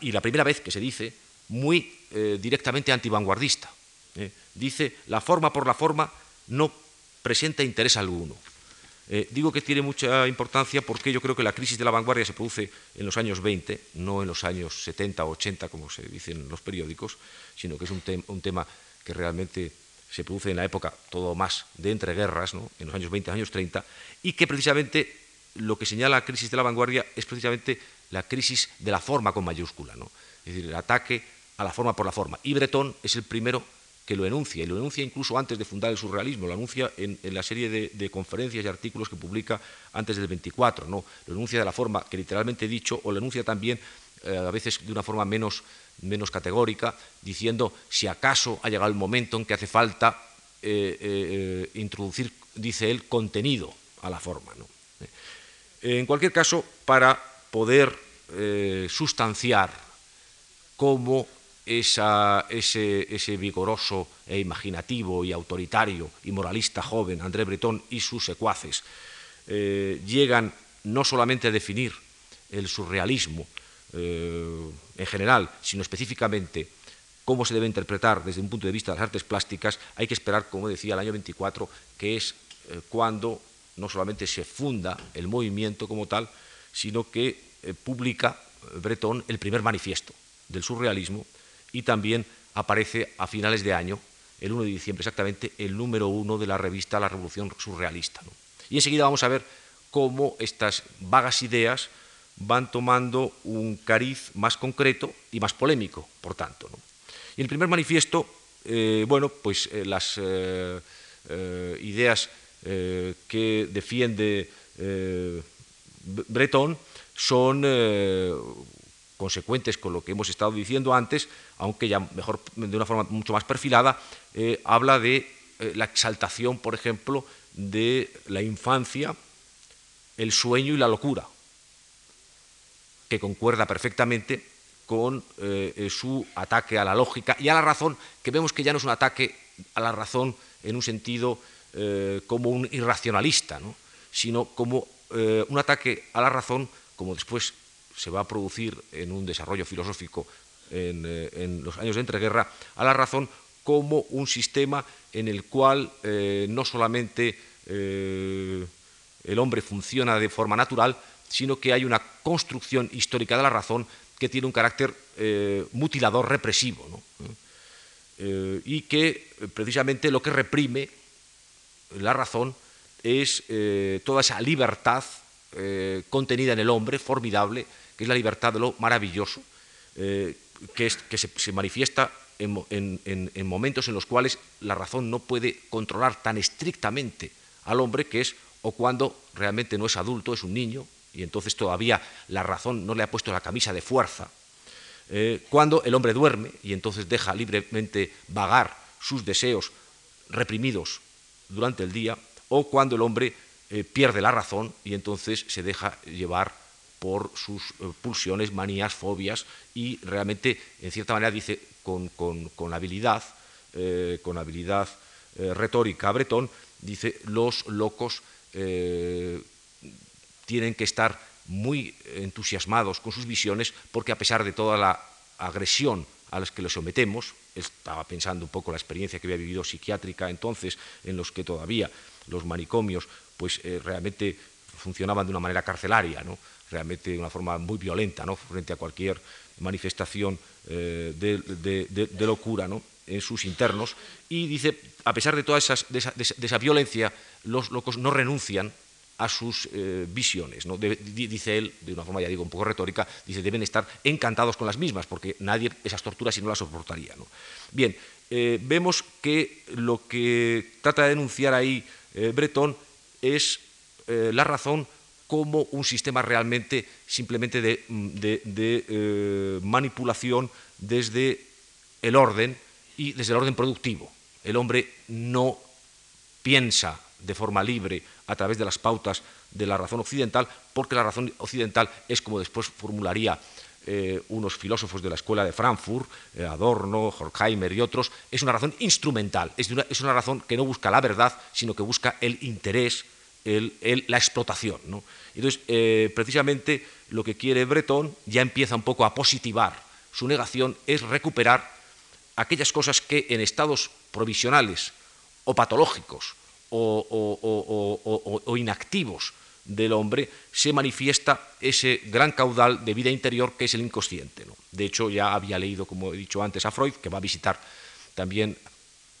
y la primera vez que se dice, muy eh, directamente antivanguardista. ¿eh? dice, la forma por la forma no presenta interés alguno. Eh, digo que tiene mucha importancia porque yo creo que la crisis de la vanguardia se produce en los años 20, no en los años 70 o 80, como se dice en los periódicos, sino que es un, tema que realmente se produce en la época todo más de entreguerras, ¿no? en los años 20, años 30, y que precisamente lo que señala la crisis de la vanguardia es precisamente la crisis de la forma con mayúscula, ¿no? es decir, el ataque a la forma por la forma. Y Breton es el primero que lo enuncia, y lo enuncia incluso antes de fundar el surrealismo, lo anuncia en, la serie de, conferencias y artículos que publica antes del 24, ¿no? lo enuncia de la forma que literalmente he dicho, o lo enuncia también eh, a veces de una forma menos, menos categórica, diciendo si acaso ha llegado el momento en que hace falta eh, eh, introducir, dice él, contenido a la forma. En cualquier caso, para poder sustanciar cómo ese, vigoroso e imaginativo y autoritario y moralista joven André Breton y sus secuaces llegan no solamente a definir el surrealismo eh, en general, sino específicamente cómo se debe interpretar desde un punto de vista de las artes plásticas, hay que esperar, como decía, el año 24, que es eh, cuando no solamente se funda el movimiento como tal, sino que eh, publica Breton el primer manifiesto del surrealismo y también aparece a finales de año, el 1 de diciembre exactamente, el número uno de la revista La Revolución Surrealista. Y enseguida vamos a ver cómo estas vagas ideas van tomando un cariz más concreto y más polémico, por tanto. Y en el primer manifiesto, eh, bueno, pues eh, las eh, ideas que defiende Breton son consecuentes con lo que hemos estado diciendo antes, aunque ya mejor de una forma mucho más perfilada, habla de la exaltación, por ejemplo, de la infancia, el sueño y la locura, que concuerda perfectamente con eh, su ataque a la lógica y a la razón, que vemos que ya no es un ataque a la razón en un sentido eh, como un irracionalista, sino como eh, un ataque a la razón, como después se va a producir en un desarrollo filosófico en, en los años de entreguerra, a la razón como un sistema en el cual no solamente el hombre funciona de forma natural, sino que hay una construcción histórica de la razón que tiene un carácter eh, mutilador represivo, eh, y que precisamente lo que reprime la razón es eh, toda esa libertad contenida en el hombre, formidable, que es la libertad de lo maravilloso, que, se, manifiesta en momentos en los cuales la razón no puede controlar tan estrictamente al hombre, que es o cuando realmente no es adulto, es un niño, y entonces todavía la razón no le ha puesto la camisa de fuerza, eh, cuando el hombre duerme y entonces deja libremente vagar sus deseos reprimidos durante el día, o cuando el hombre eh, pierde la razón y entonces se deja llevar por sus eh, pulsiones, manías, fobias, y realmente, en cierta manera, dice con, con habilidad, con habilidad retórica Bretón, dice, los locos tienen que estar muy entusiasmados con sus visiones porque a pesar de toda la agresión a las que los sometemos, estaba pensando un poco la experiencia que había vivido psiquiátrica entonces, en los que todavía los manicomios pues eh, realmente funcionaban de una manera carcelaria, ¿no? realmente de una forma muy violenta, ¿no? frente a cualquier manifestación eh, de, locura ¿no? en sus internos. Y dice, a pesar de toda esa, esa violencia, los locos no renuncian a sus eh, visiones. ¿no? dice él, de una forma ya digo un poco retórica, dice deben estar encantados con las mismas, porque nadie esas torturas si no las soportaría. ¿no? Bien, eh, vemos que lo que trata de denunciar ahí eh, es la razón como un sistema realmente simplemente de, de manipulación desde el orden y desde el orden productivo. El hombre no piensa de forma libre a través de las pautas de la razón occidental, porque la razón occidental es como después formularía eh, unos filósofos de la escuela de Frankfurt, eh, Adorno, Horkheimer y otros, es una razón instrumental, es una, razón que no busca la verdad, sino que busca el interés, la explotación. Entonces, eh, precisamente lo que quiere Breton ya empieza un poco a positivar su negación, es recuperar aquellas cosas que en estados provisionales o patológicos o, inactivos del hombre, se manifiesta ese gran caudal de vida interior que es el inconsciente. De hecho, ya había leído, como he dicho antes, a Freud, que va a visitar también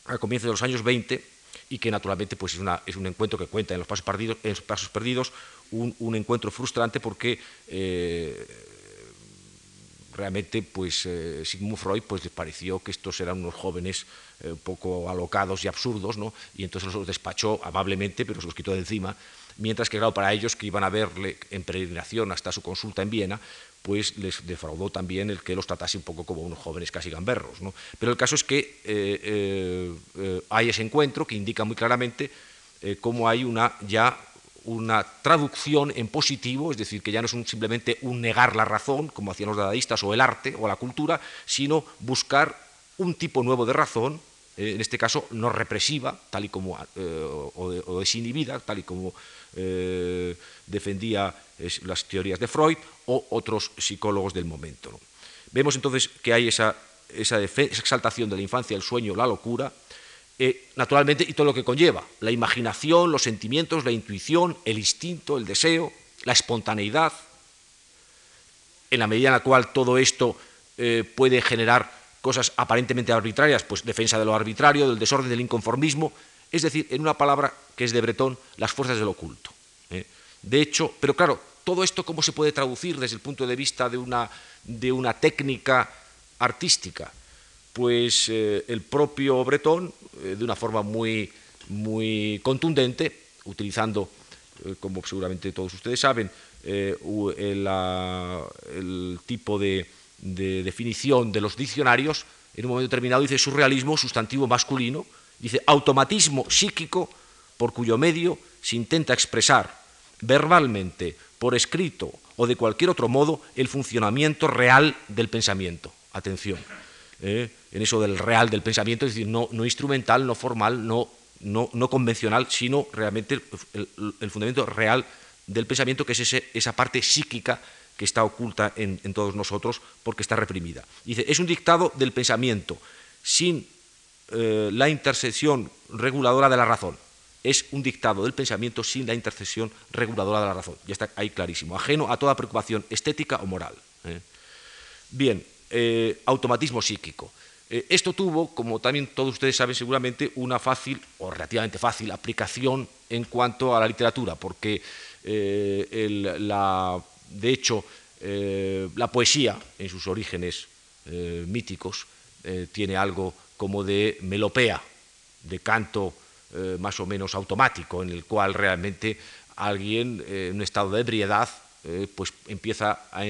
a comienzos de los años 20 y que naturalmente pues, es, una, un encuentro que cuenta en los pasos perdidos, un, encuentro frustrante porque eh, realmente pues eh, Sigmund Freud pues les pareció que estos eran unos jóvenes eh, poco alocados y absurdos, ¿no? y entonces los despachó amablemente, pero se los quitó de encima, mientras que claro, para ellos que iban a verle en peregrinación hasta su consulta en Viena, pues les defraudó también el que los tratase un poco como unos jóvenes casi gamberros. ¿no? Pero el caso es que eh, hay ese encuentro que indica muy claramente cómo hay una ya una traducción en positivo, es decir, que ya no es simplemente un negar la razón, como hacían los dadaístas, o el arte, o la cultura, sino buscar un tipo nuevo de razón, eh, en este caso no represiva, tal y como, eh, o, desinhibida, tal y como eh, defendía las teorías de Freud o otros psicólogos del momento. Vemos entonces que hay esa exaltación de la infancia, el sueño, la locura, naturalmente, y todo lo que conlleva, la imaginación, los sentimientos, la intuición, el instinto, el deseo, la espontaneidad, en la medida en la cual todo esto puede generar cosas aparentemente arbitrarias, pues defensa de lo arbitrario, del desorden, del inconformismo, es decir, en una palabra que es de Bretón, las fuerzas del oculto. ¿eh? De hecho, pero claro, todo esto cómo se puede traducir desde el punto de vista de una, de una técnica artística. Pues eh, el propio Bretón, eh, de una forma muy, muy contundente, utilizando, como seguramente todos ustedes saben, el, el, tipo de, de definición de los diccionarios, en un momento determinado dice surrealismo, sustantivo masculino, dice automatismo psíquico por cuyo medio se intenta expresar verbalmente, por escrito o de cualquier otro modo el funcionamiento real del pensamiento. Atención, ¿eh? en eso del real del pensamiento, es decir, no, no instrumental, no formal, no, no, no convencional, sino realmente el, el, fundamento real del pensamiento, que es ese, esa parte psíquica que está oculta en, todos nosotros porque está reprimida. Dice, es un dictado del pensamiento sin eh, la intersección reguladora de la razón. Es un dictado del pensamiento sin la intersección reguladora de la razón. Ya está ahí clarísimo. Ajeno a toda preocupación estética o moral. ¿eh? Bien, eh, automatismo psíquico. esto tuvo, como también todos ustedes saben seguramente, una fácil o relativamente fácil aplicación en cuanto a la literatura, porque la de hecho, eh, la poesía, en sus orígenes eh, míticos, eh, tiene algo como de melopea, de canto más o menos automático, en el cual realmente alguien en un estado de ebriedad pues empieza a,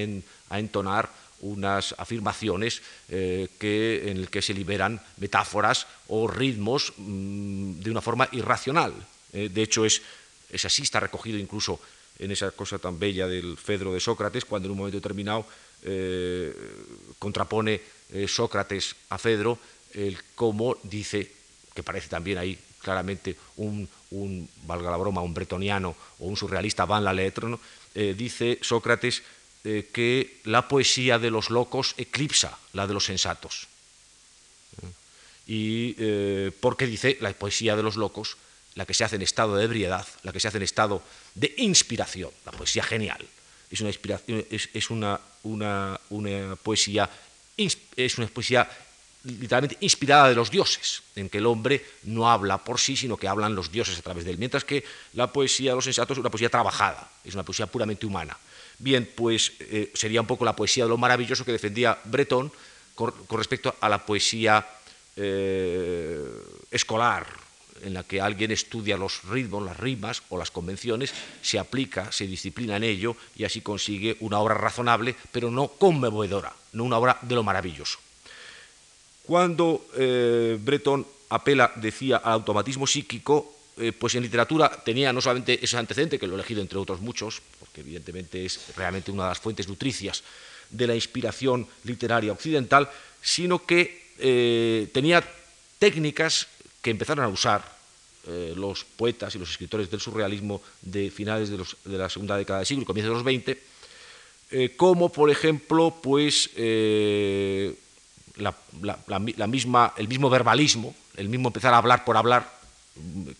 entonar unas afirmaciones que, en el que se liberan metáforas o ritmos mm, de una forma irracional. de hecho, es, es así, está recogido incluso en esa cosa tan bella del Fedro de Sócrates, cuando en un momento determinado eh, contrapone eh, Sócrates a Fedro, el cómo dice, que parece también ahí claramente un, valga la broma, un bretoniano o un surrealista van la letra, eh, dice Sócrates que la poesía de los locos eclipsa la de los sensatos. Y porque dice la poesía de los locos la que se hace en estado de ebriedad, la que se hace en estado de inspiración, la poesía genial. Es una, inspiración, es, una, una, poesía, es una poesía literalmente inspirada de los dioses, en que el hombre no habla por sí, sino que hablan los dioses a través de él, mientras que la poesía de los sensatos es una poesía trabajada, es una poesía puramente humana. Bien, pues eh, sería un poco la poesía de lo maravilloso que defendía Breton con, respecto a la poesía eh, escolar, en la que alguien estudia los ritmos, las rimas o las convenciones, se aplica, se disciplina en ello y así consigue una obra razonable, pero no conmovedora, no una obra de lo maravilloso. Cuando eh, Breton apela, decía, al automatismo psíquico, eh, pues en literatura tenía no solamente ese antecedente, que lo he elegido entre otros muchos, porque evidentemente es realmente una de las fuentes nutricias de la inspiración literaria occidental, sino que eh, tenía técnicas que empezaron a usar eh, los poetas y los escritores del surrealismo de finales de, la segunda década del siglo y comienzos de los 20, eh, como por ejemplo pues, eh, la, misma, el mismo verbalismo, el mismo empezar a hablar por hablar,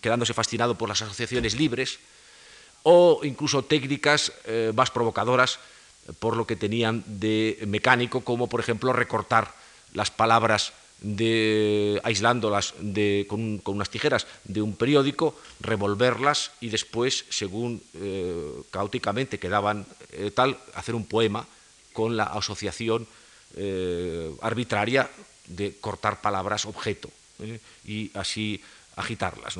quedándose fascinado por las asociaciones libres, o incluso técnicas más provocadoras por lo que tenían de mecánico, como por ejemplo recortar las palabras de, aislándolas con, unas tijeras de un periódico, revolverlas y después, según eh, caóticamente quedaban eh, tal, hacer un poema con la asociación eh, arbitraria de cortar palabras objeto y así agitarlas.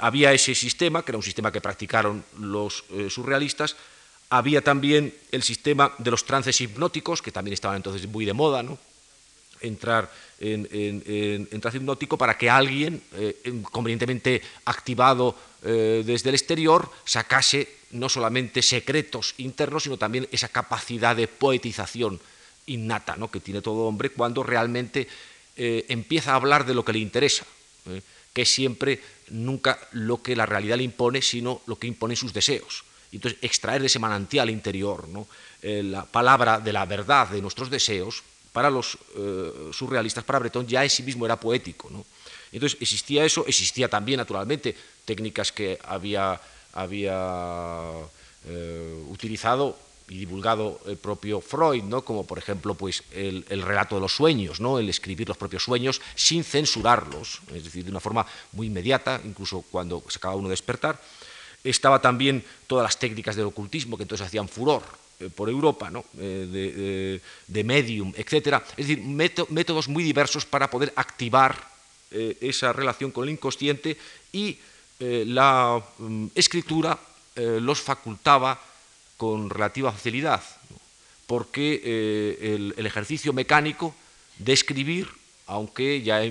había ese sistema, que era un sistema que practicaron los surrealistas, había también el sistema de los trances hipnóticos, que también estaban entonces muy de moda, ¿no? entrar en, en, hipnótico para que alguien, eh, convenientemente activado eh, desde el exterior, sacase no solamente secretos internos, sino también esa capacidad de poetización innata ¿no? que tiene todo hombre cuando realmente eh, empieza a hablar de lo que le interesa, que es siempre nunca lo que la realidad le impone, sino lo que imponen sus deseos. Entonces, extraer de ese manantial interior ¿no? la palabra de la verdad de nuestros deseos, para los surrealistas, para Breton, ya en sí mismo era poético. Entonces existía eso, existía también, naturalmente, técnicas que había, había utilizado y divulgado el propio Freud, ¿no? como por ejemplo pues, el, relato de los sueños, ¿no? el escribir los propios sueños sin censurarlos, es decir, de una forma muy inmediata, incluso cuando se acaba uno de despertar. Estaba también todas las técnicas del ocultismo que entonces hacían furor eh, por Europa, ¿no? Eh, de, medium, etc. Es decir, métodos muy diversos para poder activar eh, esa relación con el inconsciente y la mm, escritura los facultaba con relativa facilidad, porque eh, el, ejercicio mecánico de escribir, aunque ya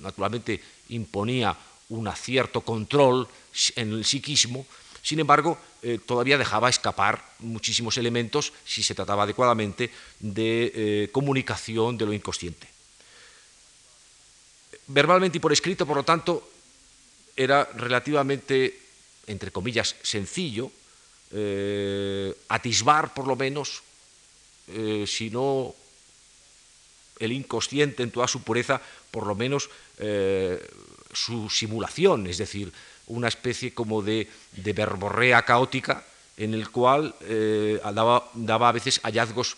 naturalmente imponía un cierto control en el psiquismo, sin embargo, eh, todavía dejaba escapar muchísimos elementos si se trataba adecuadamente de eh, comunicación de lo inconsciente. Verbalmente y por escrito, por lo tanto, era relativamente, entre comillas, sencillo eh, atisbar por lo menos, si no el inconsciente en toda su pureza, por lo menos su simulación, es decir, una especie como de, verborrea caótica en el cual daba, daba, a veces hallazgos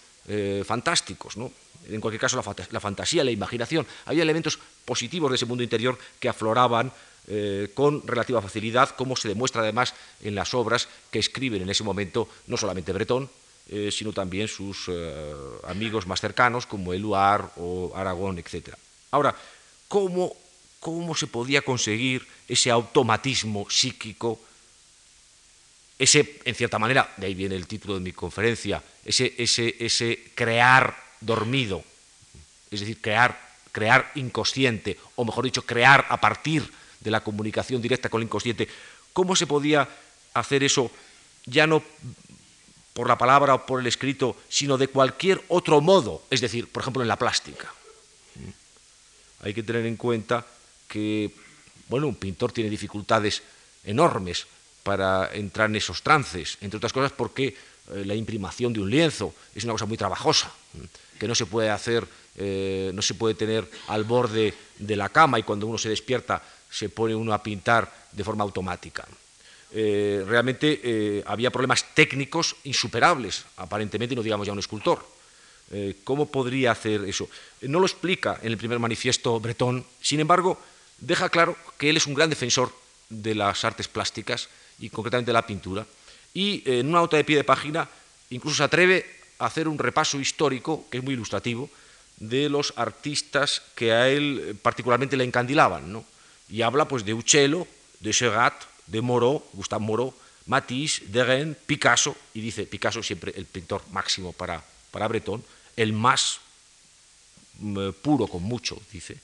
fantásticos. ¿no? En cualquier caso, la, fantasía, la imaginación, había elementos positivos de ese mundo interior que afloraban eh, con relativa facilidad, como se demuestra además en las obras que escriben en ese momento no solamente Bretón, eh, sino también sus eh, amigos más cercanos como Eluard o Aragón, etc. Ahora, ¿cómo, ¿cómo se podía conseguir ese automatismo psíquico, ese, en cierta manera, de ahí viene el título de mi conferencia, ese, ese, ese crear dormido, es decir, crear, crear inconsciente, o mejor dicho, crear a partir de la comunicación directa con el inconsciente, ¿cómo se podía hacer eso ya no por la palabra o por el escrito, sino de cualquier otro modo, es decir, por ejemplo, en la plástica? Hay que tener en cuenta que, bueno, un pintor tiene dificultades enormes para entrar en esos trances, entre otras cosas porque eh, la imprimación de un lienzo es una cosa muy trabajosa, que no se puede hacer, eh, no se puede tener al borde de la cama y cuando uno se despierta se pone uno a pintar de forma automática. Eh, realmente había problemas técnicos insuperables, aparentemente, no digamos ya un escultor. ¿Cómo podría hacer eso? no lo explica en el primer manifiesto Bretón, sin embargo, deja claro que él es un gran defensor de las artes plásticas y concretamente de la pintura. Y en una nota de pie de página incluso se atreve a hacer un repaso histórico, que es muy ilustrativo, de los artistas que a él particularmente le encandilaban. ¿no? y habla pues de Uccello, de Serrat, de Moreau, Gustave Moreau, Matisse, Derain, Picasso, y dice Picasso siempre el pintor máximo para, para Breton, el más mm, puro con mucho, dice.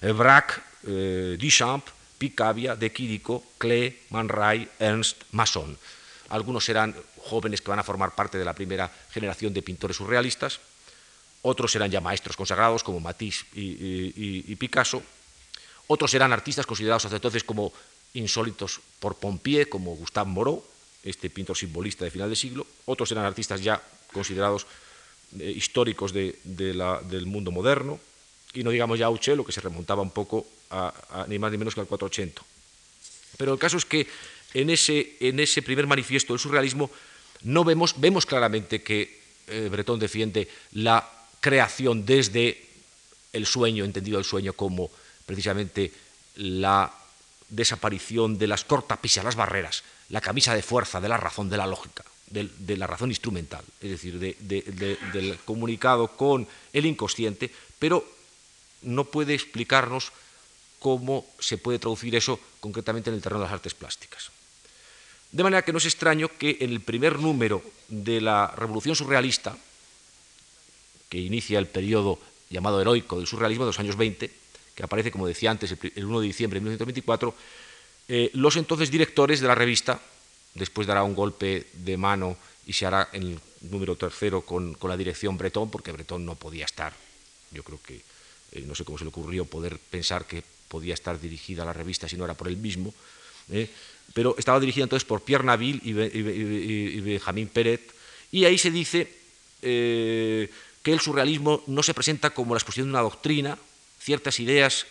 Braque, eh, Duchamp, Picabia, De Quirico, Klee, Man Ray, Ernst, Masson. Algunos serán jóvenes que van a formar parte de la primera generación de pintores surrealistas, otros serán ya maestros consagrados como Matisse y Picasso, otros eran artistas considerados hasta entonces como insólitos por Pompier, como Gustave Moreau, este pintor simbolista de final de siglo. Otros eran artistas ya considerados eh, históricos del mundo moderno. Y no digamos ya Uccello, que se remontaba un poco a, ni más ni menos que al 480. Pero el caso es que en ese, en ese primer manifiesto del surrealismo no vemos, vemos claramente que eh, Breton defiende la creación desde el sueño, entendido el sueño como precisamente la desaparición de las cortapisas, las barreras, la camisa de fuerza de la razón, de la lógica, de, la razón instrumental, es decir, del comunicado con el inconsciente, pero no puede explicarnos cómo se puede traducir eso concretamente en el terreno de las artes plásticas. De manera que no es extraño que en el primer número de la Revolución Surrealista, que inicia el periodo llamado heroico del surrealismo de los años 20, que aparece, como decía antes, el 1 de diciembre de 1924, eh, los entonces directores de la revista, después dará un golpe de mano y se hará en el número tercero con, la dirección Bretón, porque Bretón no podía estar, yo creo que, eh, no sé cómo se le ocurrió poder pensar que podía estar dirigida la revista si no era por él mismo, eh, pero estaba dirigida entonces por Pierre Naville y, Benjamín Peret, y ahí se dice que el surrealismo no se presenta como la exposición de una doctrina, ciertas ideas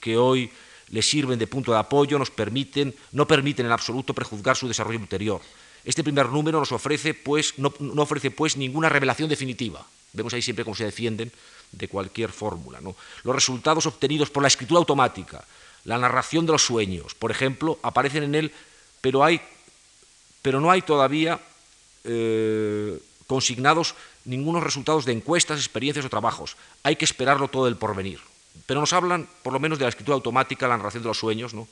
que hoy le sirven de punto de apoyo nos permiten, no permiten en absoluto prejuzgar su desarrollo ulterior. Este primer número nos ofrece, pues, no, no ofrece pues ninguna revelación definitiva. Vemos ahí siempre cómo se defienden de cualquier fórmula. ¿no? Los resultados obtenidos por la escritura automática, la narración de los sueños, por ejemplo, aparecen en él, pero, hay, pero no hay todavía eh, consignados ningunos resultados de encuestas, experiencias o trabajos. Hay que esperarlo todo el porvenir. Pero nos hablan, por lo menos, de la escritura automática, la narración de los sueños. ¿no?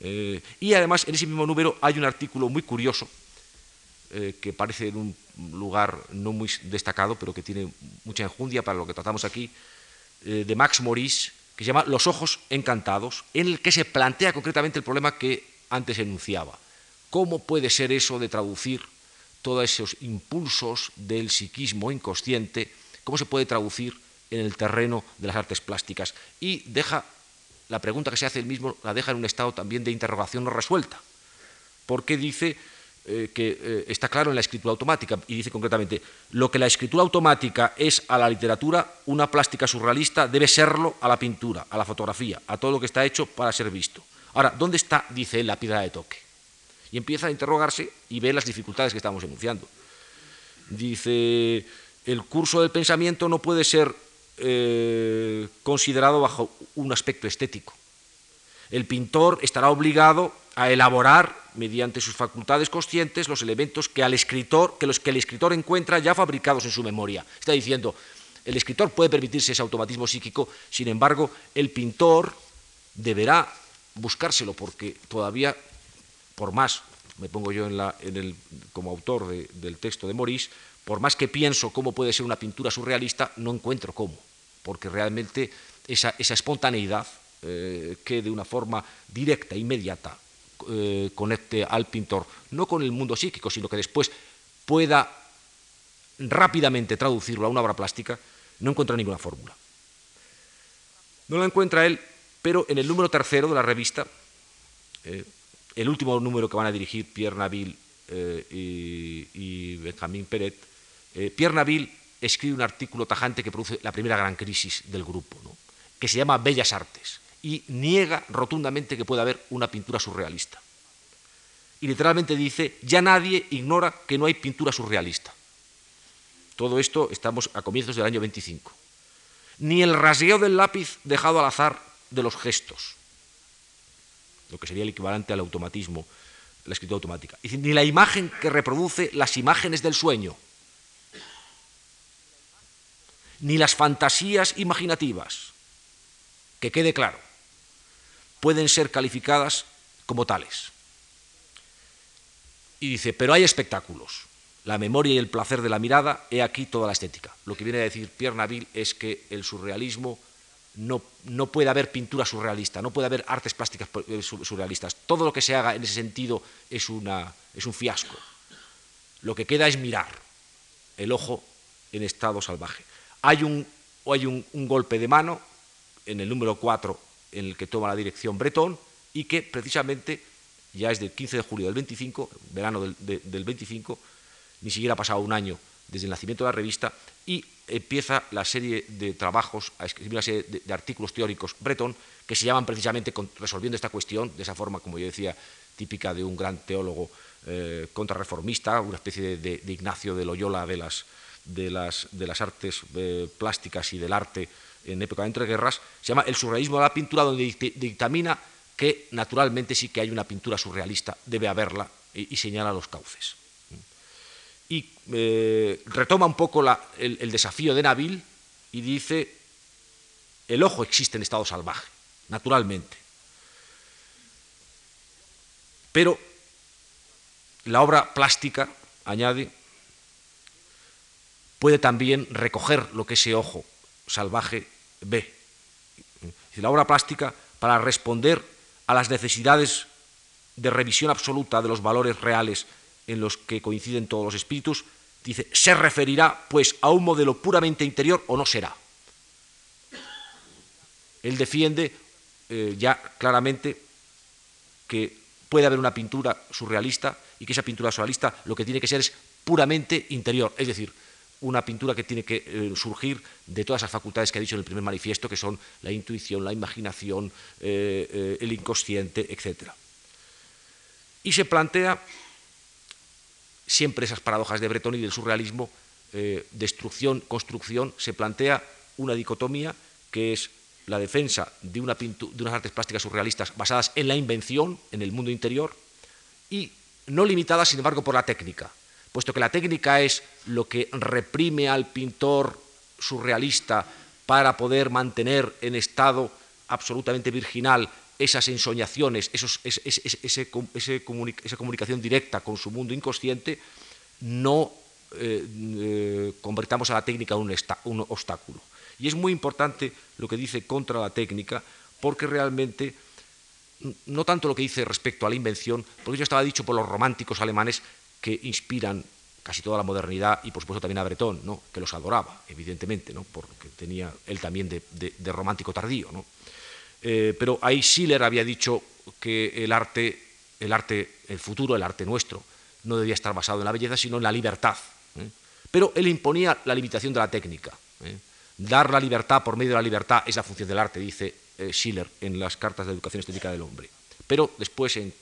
Eh, y además, en ese mismo número hay un artículo muy curioso, eh, que parece en un lugar no muy destacado, pero que tiene mucha enjundia para lo que tratamos aquí, eh, de Max Maurice, que se llama Los ojos encantados, en el que se plantea concretamente el problema que antes enunciaba. ¿Cómo puede ser eso de traducir todos esos impulsos del psiquismo inconsciente, cómo se puede traducir en el terreno de las artes plásticas? Y deja la pregunta que se hace él mismo, la deja en un estado también de interrogación no resuelta. Porque dice eh, que eh, está claro en la escritura automática y dice concretamente, lo que la escritura automática es a la literatura, una plástica surrealista debe serlo a la pintura, a la fotografía, a todo lo que está hecho para ser visto. Ahora, ¿dónde está, dice él, la piedra de toque? Y empieza a interrogarse y ve las dificultades que estamos enunciando. Dice, el curso del pensamiento no puede ser eh, considerado bajo un aspecto estético. El pintor estará obligado a elaborar mediante sus facultades conscientes los elementos que al escritor, que los que el escritor encuentra ya fabricados en su memoria. Está diciendo, el escritor puede permitirse ese automatismo psíquico, sin embargo, el pintor deberá buscárselo porque todavía, por más, me pongo yo en el, como autor del texto de Maurice, por más que pienso cómo puede ser una pintura surrealista, no encuentro cómo, porque realmente esa, espontaneidad eh, que de una forma directa, inmediata, eh, conecte al pintor, no con el mundo psíquico, sino que después pueda rápidamente traducirlo a una obra plástica, no encuentra ninguna fórmula. No la encuentra él, pero en el número tercero de la revista, eh, el último número que van a dirigir Pierre Naville y, Benjamín Peret, Pierre Naville escribe un artículo tajante que produce la primera gran crisis del grupo, que se llama Bellas Artes y niega rotundamente que pueda haber una pintura surrealista. Y literalmente dice, ya nadie ignora que no hay pintura surrealista. Todo esto estamos a comienzos del año 25. Ni el rasgueo del lápiz dejado al azar de los gestos, lo que sería el equivalente al automatismo, la escritura automática. Ni la imagen que reproduce las imágenes del sueño, ni las fantasías imaginativas, que quede claro pueden ser calificadas como tales. Y dice, pero hay espectáculos. La memoria y el placer de la mirada, he aquí toda la estética. Lo que viene a decir Pierre Naville es que el surrealismo no, no puede haber pintura surrealista, no puede haber artes plásticas eh, surrealistas. Todo lo que se haga en ese sentido es, una, es un fiasco. Lo que queda es mirar el ojo en estado salvaje. Hay un, hay un, un golpe de mano en el número 4 en el que toma la dirección Bretón y que precisamente ya es del 15 de julio del 25, verano del, 25, ni siquiera ha pasado un año desde el nacimiento de la revista, y empieza la serie de trabajos, a escribir una serie de, artículos teóricos Bretón que se llaman precisamente resolviendo esta cuestión, de esa forma, como yo decía, típica de un gran teólogo eh, contrarreformista, una especie de, Ignacio de Loyola de las, de las, las artes eh, plásticas y del arte en época de entreguerras, se llama El surrealismo de la pintura, donde dictamina que naturalmente sí que hay una pintura surrealista, debe haberla, y, señala los cauces. Y eh, retoma un poco el, desafío de Nabil y dice, el ojo existe en estado salvaje, naturalmente. Pero la obra plástica, añade, puede también recoger lo que ese ojo salvaje B. La obra plástica, para responder a las necesidades de revisión absoluta de los valores reales en los que coinciden todos los espíritus, dice, se referirá pues a un modelo puramente interior o no será. Él defiende eh, ya claramente que puede haber una pintura surrealista y que esa pintura surrealista lo que tiene que ser es puramente interior, es decir, una pintura que tiene que eh, surgir de todas esas facultades que ha dicho en el primer manifiesto, que son la intuición, la imaginación, eh, eh, el inconsciente, etc. Y se plantea siempre esas paradojas de Breton y del surrealismo, destrucción, construcción, se plantea una dicotomía que es la defensa de, de unas artes plásticas surrealistas basadas en la invención, en el mundo interior, y no limitadas, sin embargo, por la técnica, puesto que la técnica es lo que reprime al pintor surrealista para poder mantener en estado absolutamente virginal esas ensoñaciones, esa comunicación directa con su mundo inconsciente, no eh, eh, convertamos a la técnica en un obstáculo. Y es muy importante lo que dice contra la técnica, porque realmente, no tanto lo que dice respecto a la invención, porque eso estaba dicho por los románticos alemanes que inspiran casi toda la modernidad y por supuesto también a Breton, ¿no? que los adoraba, evidentemente, ¿no? porque tenía él también de, romántico tardío. ¿no? Eh, pero ahí Schiller había dicho que el arte, el arte, el futuro, el arte nuestro, no debía estar basado en la belleza, sino en la libertad. ¿eh? Pero él imponía la limitación de la técnica. ¿eh? Dar la libertad por medio de la libertad es la función del arte, dice Schiller en las cartas de educación estética del hombre. Pero después, en,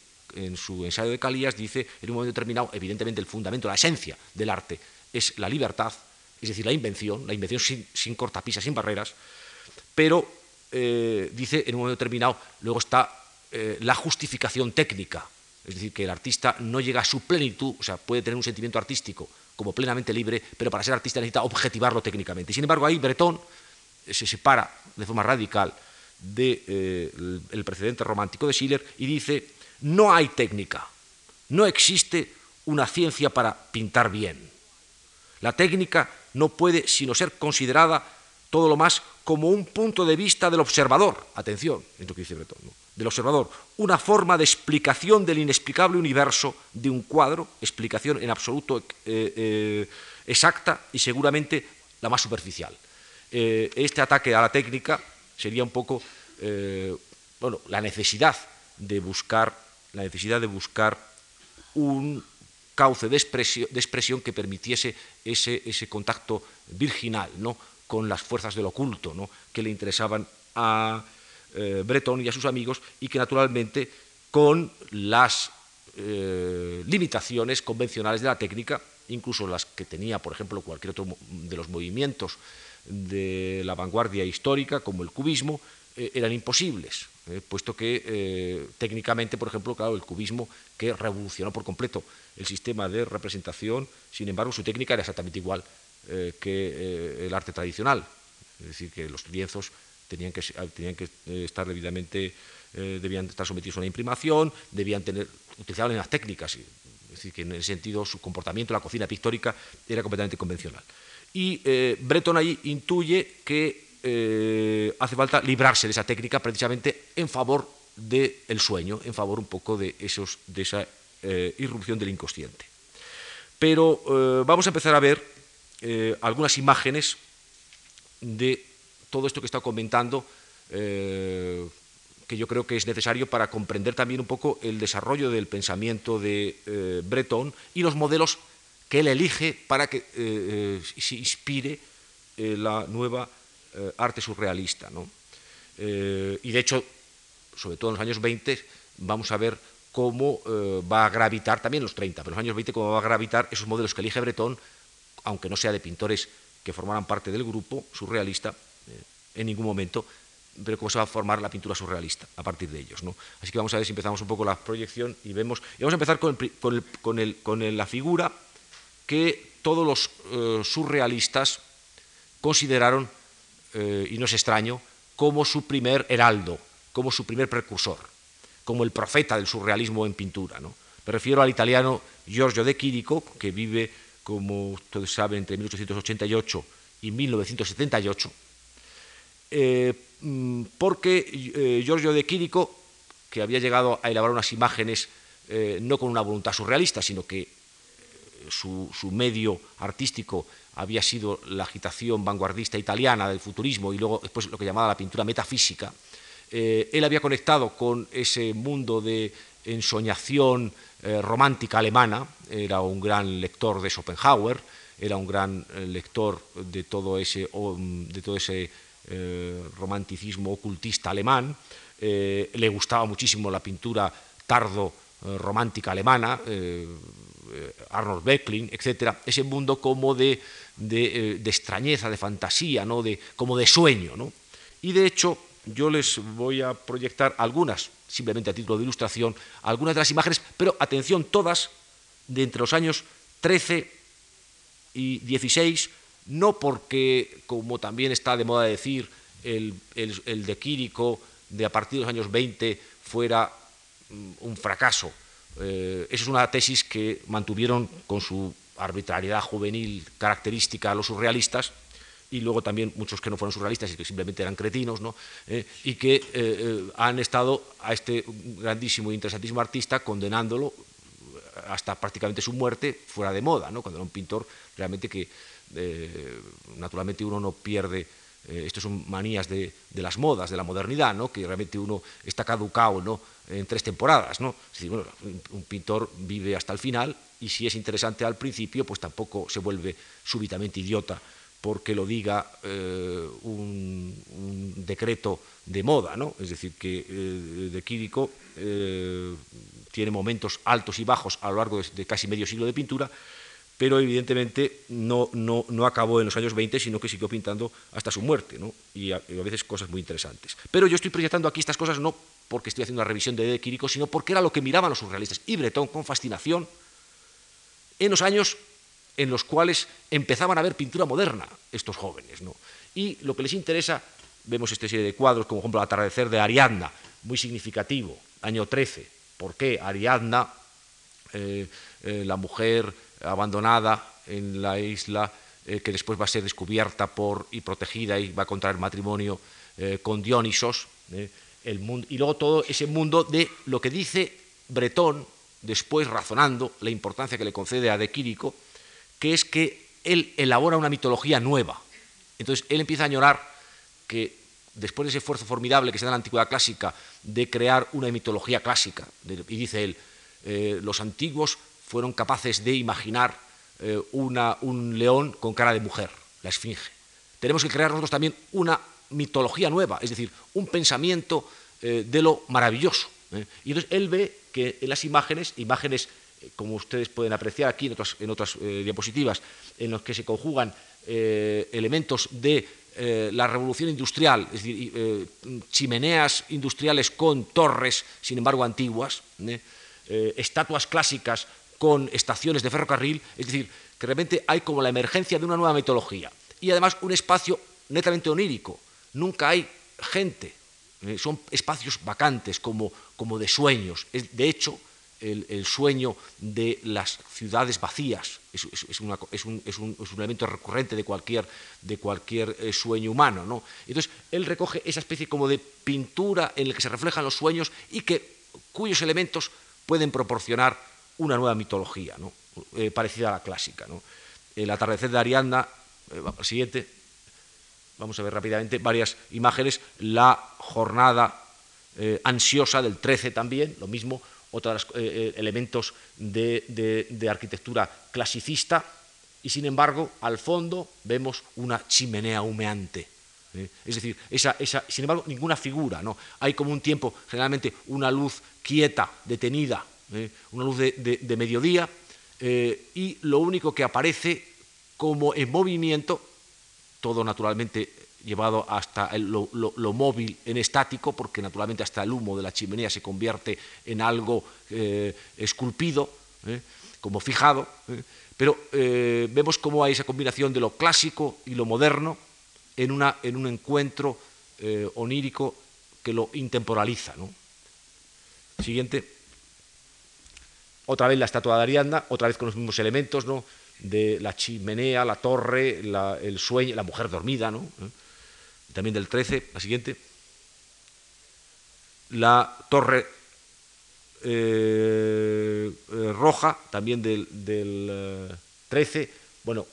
su ensayo de Calías, dice, en un momento determinado, evidentemente el fundamento, la esencia del arte es la libertad, es decir, la invención, la invención sin, cortapisas, sin barreras, pero eh, dice, en un momento determinado, luego está eh, la justificación técnica, es decir, que el artista no llega a su plenitud, o sea, puede tener un sentimiento artístico como plenamente libre, pero para ser artista necesita objetivarlo técnicamente. sin embargo, ahí Breton se separa de forma radical del de, eh, precedente romántico de Schiller y dice, no hay técnica, no existe una ciencia para pintar bien. La técnica no puede sino ser considerada todo lo más como un punto de vista del observador. Atención, en lo que dice Breton del observador, una forma de explicación del inexplicable universo de un cuadro, explicación en absoluto eh, eh, exacta y seguramente la más superficial. Eh, este ataque a la técnica sería un poco bueno, la necesidad de buscar la necesidad de buscar un cauce de expresión, que permitiese ese, ese, contacto virginal ¿no? con las fuerzas del oculto ¿no? que le interesaban a, eh, Breton y a sus amigos y que naturalmente con las eh, limitaciones convencionales de la técnica, incluso las que tenía, por ejemplo, cualquier otro de los movimientos de la vanguardia histórica, como el cubismo, eh, eran imposibles, puesto que técnicamente, por ejemplo, claro, el cubismo que revolucionó por completo el sistema de representación, sin embargo, su técnica era exactamente igual que el arte tradicional, es decir, que los lienzos tenían que, tenían que eh, estar debidamente, eh, debían estar sometidos a una imprimación, debían tener, utilizaban las técnicas, es decir, que en ese sentido su comportamiento, la cocina pictórica era completamente convencional. Y eh, Breton ahí intuye que hace falta librarse de esa técnica precisamente en favor del sueño, en favor un poco de, esos, de esa irrupción del inconsciente. Pero vamos a empezar a ver algunas imágenes de todo esto que estado comentando, eh, que yo creo que es necesario para comprender también un poco el desarrollo del pensamiento de eh, Breton y los modelos que él elige para que eh, se inspire la nueva arte surrealista. y de hecho, sobre todo en los años 20, vamos a ver cómo va a gravitar, también en los 30, pero en los años 20, cómo va a gravitar esos modelos que elige Breton, aunque no sea de pintores que formaran parte del grupo surrealista, en ningún momento, pero cómo se va a formar la pintura surrealista a partir de ellos. ¿no? Así que vamos a ver si empezamos un poco la proyección y vemos. Y vamos a empezar con, con, la figura que todos los eh, surrealistas consideraron, eh, y no es extraño, como su primer heraldo, como su primer precursor, como el profeta del surrealismo en pintura. ¿no? Me refiero al italiano Giorgio de Chirico, que vive, como ustedes saben, entre 1888 y 1978 eh, mm, porque eh, Giorgio de Quirico, que había llegado a elaborar unas imágenes no con una voluntad surrealista, sino que su, medio artístico había sido la agitación vanguardista italiana del futurismo y luego después lo que llamaba la pintura metafísica, él había conectado con ese mundo de ensoñación romántica alemana, era un gran lector de Schopenhauer, era un gran lector de todo ese, de todo ese romanticismo ocultista alemán, le gustaba muchísimo la pintura tardo romántica alemana, Arnold Becklin, etc., ese mundo como de, de, extrañeza, de fantasía, ¿no? de, como de sueño. ¿no? Y de hecho, yo les voy a proyectar algunas, simplemente a título de ilustración, algunas de las imágenes, pero atención, todas de entre los años 13 y 16, no porque, como también está de moda decir, el, de Quirico de a partir de los años 20 fuera mm, un fracaso. Eh, esa es una tesis que mantuvieron con su arbitrariedad juvenil característica los surrealistas, y luego también muchos que no fueron surrealistas y que simplemente eran cretinos, ¿no? Eh, y que eh, eh, han estado a este grandísimo e interesantísimo artista condenándolo hasta prácticamente su muerte fuera de moda, ¿no? cuando era un pintor realmente que naturalmente uno no pierde estas son manías de, las modas, de la modernidad, ¿no? que realmente uno está caducado ¿no? en tres temporadas. ¿no? Es decir, bueno, un, pintor vive hasta el final y si es interesante al principio, pues tampoco se vuelve súbitamente idiota porque lo diga eh, un, decreto de moda, ¿no? Es decir, que eh, de Quirico eh, tiene momentos altos y bajos a lo largo de, casi medio siglo de pintura, pero evidentemente no, no, no, acabó en los años 20, sino que siguió pintando hasta su muerte, ¿no? y, a, veces cosas muy interesantes. Pero yo estoy proyectando aquí estas cosas no porque estoy haciendo una revisión de, de Quirico, sino porque era lo que miraban los surrealistas y Breton con fascinación en los años en los cuales empezaban a ver pintura moderna estos jóvenes. ¿no? Y lo que les interesa, vemos esta serie de cuadros, como por ejemplo el atardecer de Ariadna, muy significativo, año 13. ¿Por qué Ariadna, eh, eh, la mujer abandonada en la isla, eh, que después va a ser descubierta por, y protegida y va a contraer matrimonio con Dionisos, el mundo, y luego todo ese mundo de lo que dice Bretón, después razonando la importancia que le concede a De Quirico, que es que él elabora una mitología nueva. Entonces, él empieza a añorar que después de ese esfuerzo formidable que se da en la antigüedad clásica de crear una mitología clásica, y dice él, eh, los antiguos fueron capaces de imaginar eh, una, un león con cara de mujer, la esfinge. Tenemos que crear nosotros también una mitología nueva, es decir, un pensamiento eh, de lo maravilloso. Y entonces él ve que en las imágenes, imágenes como ustedes pueden apreciar aquí en otras, eh, diapositivas, en los que se conjugan eh, elementos de eh, la revolución industrial, es decir, chimeneas industriales con torres, sin embargo antiguas, estatuas clásicas con estaciones de ferrocarril, es decir, que realmente hay como la emergencia de una nueva mitología. Y además un espacio netamente onírico, nunca hay gente, son espacios vacantes, como, como de sueños. De hecho, el, sueño de las ciudades vacías. Es, un, elemento recurrente de cualquier, de cualquier eh, sueño humano. ¿no? Entonces, él recoge esa especie como de pintura en la que se reflejan los sueños y que, cuyos elementos pueden proporcionar una nueva mitología, ¿no? Eh, parecida a la clásica. ¿no? El atardecer de Ariadna, eh, siguiente, vamos a ver rápidamente varias imágenes, la jornada ansiosa del 13 también, lo mismo, otros eh, eh, elementos de, arquitectura clasicista, y sin embargo, al fondo vemos una chimenea humeante. ¿eh? Es decir, esa, sin embargo, ninguna figura. ¿no? Hay como un tiempo, generalmente, una luz quieta, detenida, una luz de mediodía, y lo único que aparece como en movimiento, todo naturalmente llevado hasta lo, móvil en estático, porque naturalmente hasta el humo de la chimenea se convierte en algo eh, esculpido, eh, como fijado, eh, pero vemos cómo hay esa combinación de lo clásico y lo moderno en, una, en un encuentro onírico que lo intemporaliza. Siguiente. Otra vez la estatua de Ariadna, otra vez con los mismos elementos, ¿no? de la chimenea, la torre, el sueño, la mujer dormida, ¿no? También del 13, la siguiente, la torre eh, eh, roja, también del, 13, eh, bueno,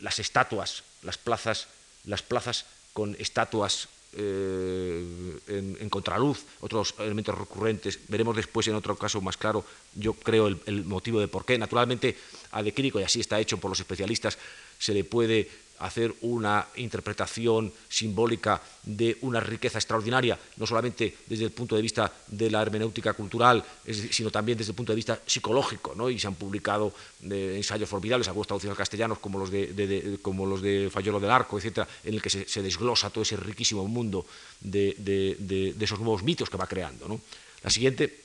las estatuas, las plazas, las plazas con estatuas en, contraluz, otros elementos recurrentes. Veremos después en otro caso más claro, yo creo, el, motivo de por qué. Naturalmente, a De Quirico, y así está hecho por los especialistas, se le puede hacer una interpretación simbólica de una riqueza extraordinaria, no solamente desde el punto de vista de la hermenéutica cultural, sino también desde el punto de vista psicológico, ¿no? y se han publicado eh, ensayos formidables, algunos traducidos al castellano, como los de, como los de Fayolo del Arco, etcétera, en el que se, desglosa todo ese riquísimo mundo de, esos nuevos mitos que va creando. La siguiente.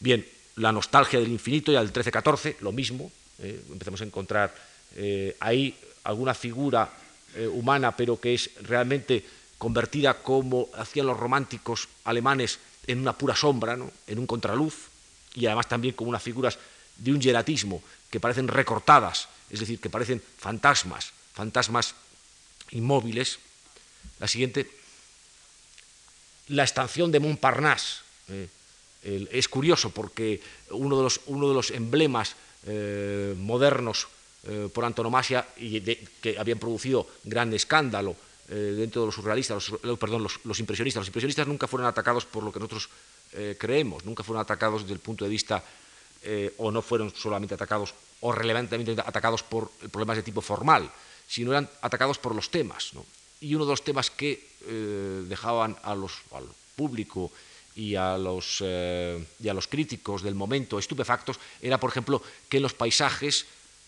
Bien, la nostalgia del infinito, ya del 13-14, lo mismo, ¿eh? empezamos a encontrar eh, hay alguna figura eh, humana, pero que es realmente convertida como hacían los románticos alemanes en una pura sombra, en un contraluz, y además también como unas figuras de un hieratismo que parecen recortadas, es decir, que parecen fantasmas, fantasmas inmóviles. La siguiente, la estación de Montparnasse. Eh, es curioso porque uno de los, uno de los emblemas modernos eh, por antonomasia y que habían producido gran escándalo eh, dentro de los surrealistas, los, perdón, los, impresionistas. Los impresionistas nunca fueron atacados por lo que nosotros eh, creemos, nunca fueron atacados desde el punto de vista, o no fueron solamente atacados o relevantemente atacados por problemas de tipo formal, sino eran atacados por los temas. Y uno de los temas que dejaban a los, al público y a, los, y a los críticos del momento estupefactos era, por ejemplo, que los paisajes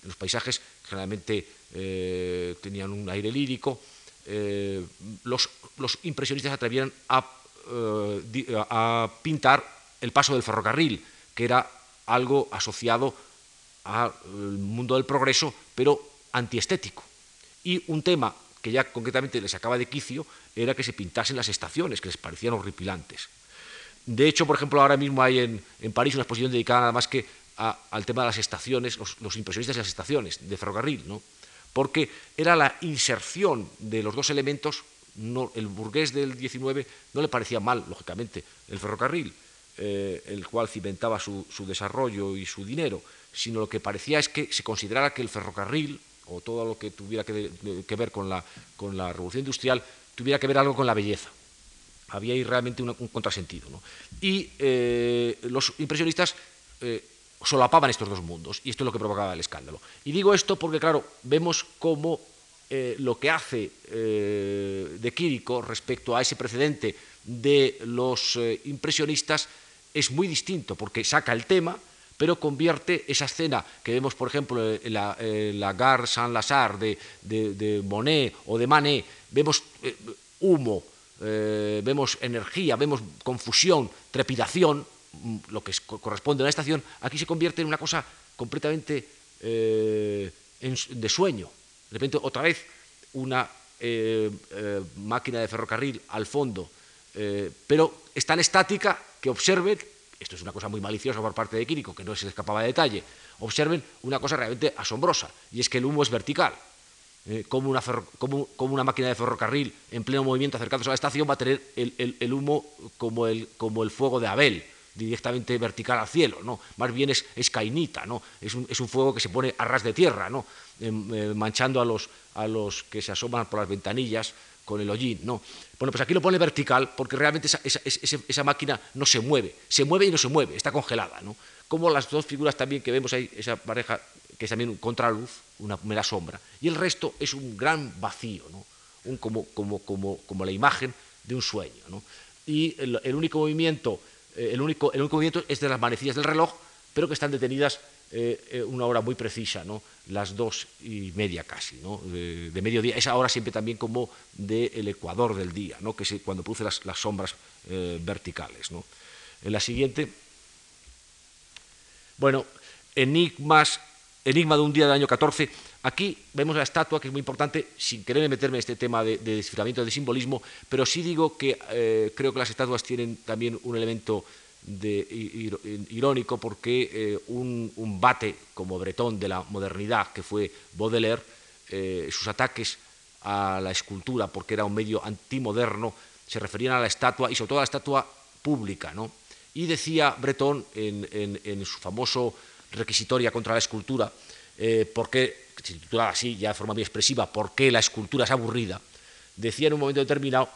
los paisajes generalmente eh, tenían un aire lírico. Eh, los, impresionistas se atrevieron eh, a, pintar el paso del ferrocarril, que era algo asociado al mundo del progreso, pero antiestético. Y un tema que ya concretamente les sacaba de quicio era que se pintasen las estaciones, que les parecían horripilantes. De hecho, por ejemplo, ahora mismo hay en, en París una exposición dedicada nada más que al tema de las estaciones, los, impresionistas de las estaciones de ferrocarril, ¿no? porque era la inserción de los dos elementos, no, el burgués del 19 no le parecía mal, lógicamente, el ferrocarril, eh, el cual cimentaba su, desarrollo y su dinero, sino lo que parecía es que se considerara que el ferrocarril, o todo lo que tuviera que, ver con la, revolución industrial, tuviera que ver algo con la belleza había ahí realmente un, contrasentido. ¿no? Y eh, los impresionistas eh, solapaban estos dos mundos, y esto es lo que provocaba el escándalo. Y digo esto porque, claro, vemos cómo eh, lo que hace eh, de Quirico respecto a ese precedente de los eh, impresionistas es muy distinto, porque saca el tema, pero convierte esa escena que vemos, por ejemplo, en la, Gare Saint-Lazare de, Monet o de Manet, vemos humo, vemos energía, vemos confusión, trepidación, lo que corresponde a una estación, aquí se convierte en una cosa completamente eh, de sueño. De repente, otra vez, una eh, eh, máquina de ferrocarril al fondo, pero es tan estática que observen, esto es una cosa muy maliciosa por parte de Quirico, que no se le escapaba de detalle, observen una cosa realmente asombrosa, y es que el humo es vertical. como, una como, una máquina de ferrocarril en pleno movimiento acercándose a la estación va a tener el, humo como el, como el fuego de Abel, directamente vertical al cielo, ¿no? más bien es, cainita, ¿no? es, un, es un fuego que se pone a ras de tierra, ¿no? Em, eh, manchando a los, a los que se asoman por las ventanillas con el hollín. ¿no? Bueno, pues aquí lo pone vertical porque realmente esa, esa, esa, máquina no se mueve, se mueve y no se mueve, está congelada. ¿no? Como las dos figuras también que vemos ahí, esa pareja que es también un contraluz, una mera sombra, y el resto es un gran vacío, ¿no? un, como, como, como, como la imagen de un sueño. ¿no? Y el único movimiento eh, el, único, el único movimiento es de las manecillas del reloj, pero que están detenidas eh, eh, una hora muy precisa, ¿no? las dos y media casi, ¿no? de, mediodía. Esa hora siempre también como del ecuador del día, ¿no? que cuando produce las, las sombras verticales. ¿no? En la siguiente, bueno, enigmas, enigma de un día del año 14. Aquí vemos la estatua, que es muy importante, sin querer meterme en este tema de, desciframiento de simbolismo, pero sí digo que eh, creo que las estatuas tienen también un elemento irónico, porque eh, un, bate como bretón de la modernidad, que fue Baudelaire, eh, sus ataques a la escultura, porque era un medio antimoderno, se referían a la estatua y sobre todo a la estatua pública. ¿no? Y decía Breton en, en su famoso requisitoria contra la escultura, porque se titula así, ya de forma muy expresiva, ¿Por qué la escultura es aburrida? decía en un momento determinado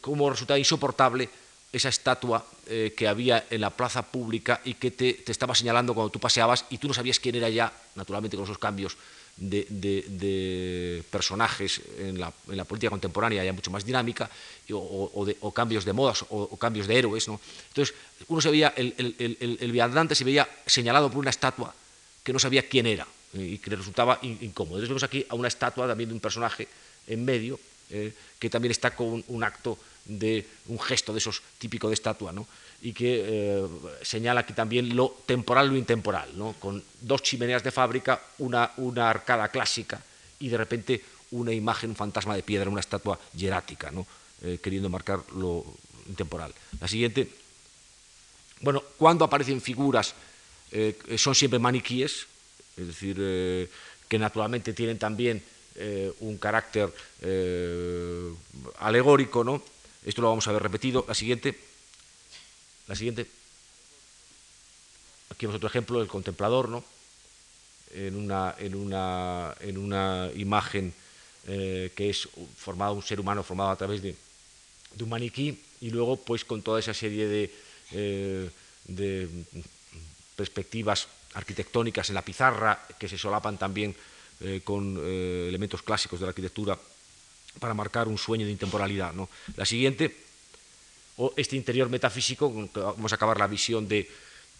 cómo resultaba insoportable esa estatua que había en la plaza pública y que te, te, estaba señalando cuando tú paseabas y tú no sabías quién era ya, naturalmente con esos cambios de, personajes en la, política contemporánea ya mucho más dinámica, o, cambios de modas, o, cambios de héroes. ¿no? Entonces, uno se veía, el, el, viandante se veía señalado por una estatua que no sabía quién era y que le resultaba incómodo. Entonces vemos aquí a una estatua también de un personaje en medio, eh, que también está con un acto de un gesto de esos típico de estatua, ¿no? y que eh, señala aquí también lo temporal lo intemporal, ¿no? con dos chimeneas de fábrica, una, una arcada clásica y de repente una imagen, un fantasma de piedra, una estatua hierática, ¿no? Eh, queriendo marcar lo intemporal. La siguiente, bueno, cuando aparecen figuras eh, son siempre maniquíes, es decir, que naturalmente tienen también un carácter alegórico, ¿no? Esto lo vamos a ver repetido. La siguiente. La siguiente. Aquí vemos otro ejemplo, el contemplador, ¿no? En una, en una, en una imagen eh, que es formado, un ser humano formado a través de, un maniquí y luego pues con toda esa serie eh, de perspectivas arquitectónicas en la pizarra que se solapan también eh, con elementos clásicos de la arquitectura para marcar un sueño de intemporalidad. ¿no? La siguiente, o este interior metafísico, vamos a acabar la visión de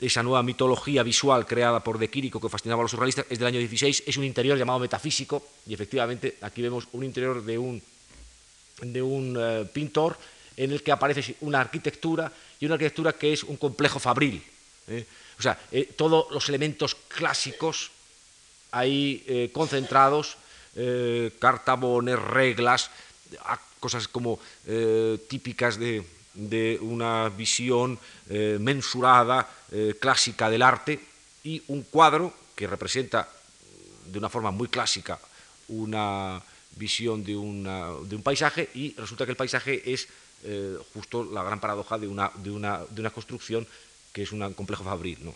esa nueva mitología visual creada por De Quirico que fascinaba a los surrealistas, es del año 16, es un interior llamado metafísico, y efectivamente aquí vemos un interior de un, de un eh, pintor en el que aparece una arquitectura, y una arquitectura que es un complejo fabril. ¿eh? O sea, eh, todos los elementos clásicos ahí concentrados eh, cartabones, reglas, cosas como eh, típicas de, una visión eh, mensurada, clásica del arte, y un cuadro que representa de una forma muy clásica una visión de, un paisaje y resulta que el paisaje es justo la gran paradoja de una, de una, construcción que es un complejo fabril. ¿no?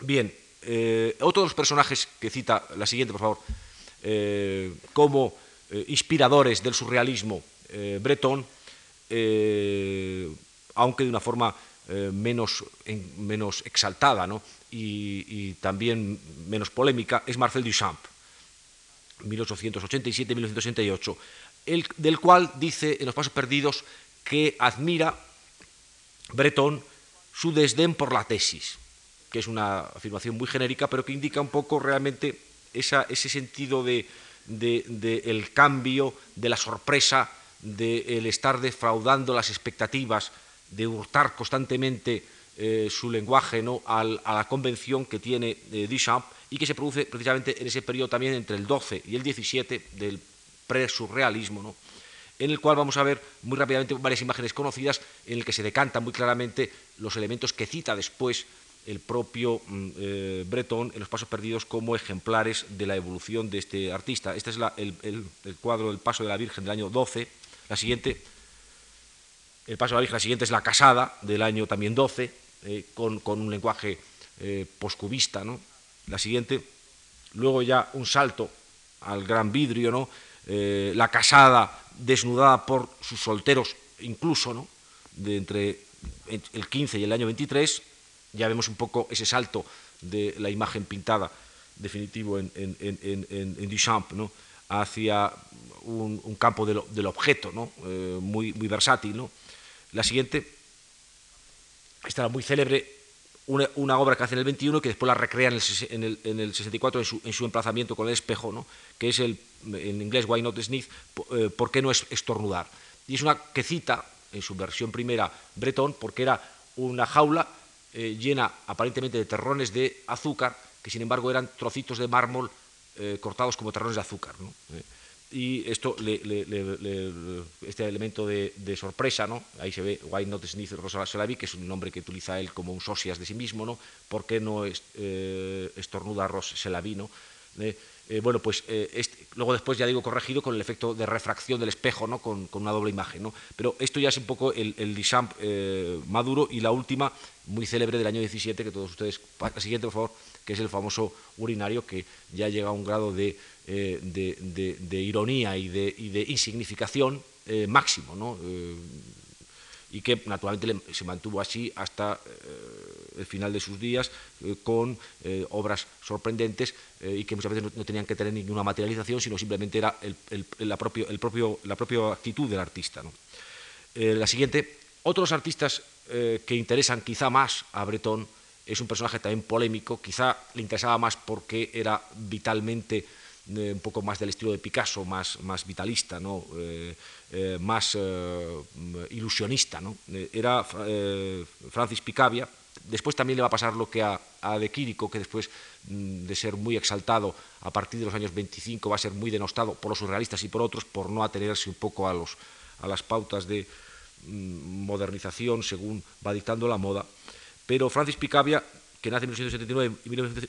Bien, otro de los personajes que cita, la siguiente por favor, eh, como eh, inspiradores del surrealismo eh, bretón, aunque de una forma menos, menos, exaltada y, también menos polémica, es Marcel Duchamp, 1887-1968, del cual dice en Los Pasos Perdidos que admira Breton su desdén por la tesis, que es una afirmación muy genérica, pero que indica un poco realmente ese sentido de, el cambio, de la sorpresa, del estar defraudando las expectativas, de hurtar constantemente eh, su lenguaje ¿no? a la convención que tiene eh, Duchamp y que se produce precisamente en ese periodo también entre el 12 y el 17 del pre-surrealismo, ¿no? En el cual vamos a ver muy rápidamente varias imágenes conocidas en el que se decantan muy claramente los elementos que cita después el propio mm, eh, Breton en Los Pasos Perdidos como ejemplares de la evolución de este artista. Este es el, cuadro del Paso de la Virgen del año 12. La siguiente, el Paso de la Virgen, la siguiente es La Casada del año también 12, eh, con, un lenguaje eh, poscubista. ¿no? La siguiente, luego ya un salto al gran vidrio, ¿no? La Casada desnudada por sus solteros, incluso, ¿no? de entre el 15 y el año 23 ya vemos un poco ese salto de la imagen pintada definitivo en, Duchamp, ¿no? hacia un, campo del, objeto, ¿no? Eh, muy, muy versátil. ¿no? La siguiente, esta muy célebre, una, obra que hace en el 21 que después la recrea en el, en el 64 en su, emplazamiento con el espejo, que es el, en inglés Why Not Sniff, eh, ¿por qué no es estornudar? Y es una que cita en su versión primera Breton porque era una jaula eh, llena aparentemente de terrones de azúcar, que sin embargo eran trocitos de mármol eh, cortados como terrones de azúcar. Eh, y esto, este elemento de, sorpresa, ¿no? ahí se ve Why Not Sniff Rosa Selavi, que es un nombre que utiliza él como un socias de sí mismo, ¿no? ¿por qué no estornuda Ros Selavi? Eh, bueno, pues eh, luego después ya digo corregido con el efecto de refracción del espejo, ¿no? con, una doble imagen. ¿no? Pero esto ya es un poco el, el eh, maduro y la última, muy célebre del año 17, que todos ustedes, la siguiente por favor, que es el famoso urinario, que ya llega a un grado de, de, ironía y de, y de insignificación máximo. ¿no? Y que naturalmente se mantuvo así hasta eh, el final de sus días eh, con eh, obras sorprendentes y que muchas veces no, tenían que tener ninguna materialización, sino simplemente era la, propio, la propia actitud del artista. la siguiente, otros artistas que interesan quizá más a Breton es un personaje también polémico, quizá le interesaba más porque era vitalmente un poco más del estilo de Picasso, más, más vitalista, ¿no? Eh, más eh, ilusionista. ¿no? era Francis Picabia. Después también le va a pasar lo que a, a De Quirico, que después mm, de ser muy exaltado a partir de los años 25 va a ser muy denostado por los surrealistas y por otros por no atenerse un poco a, los, a las pautas de mm, modernización según va dictando la moda. Pero Francis Picabia, que nace en 1979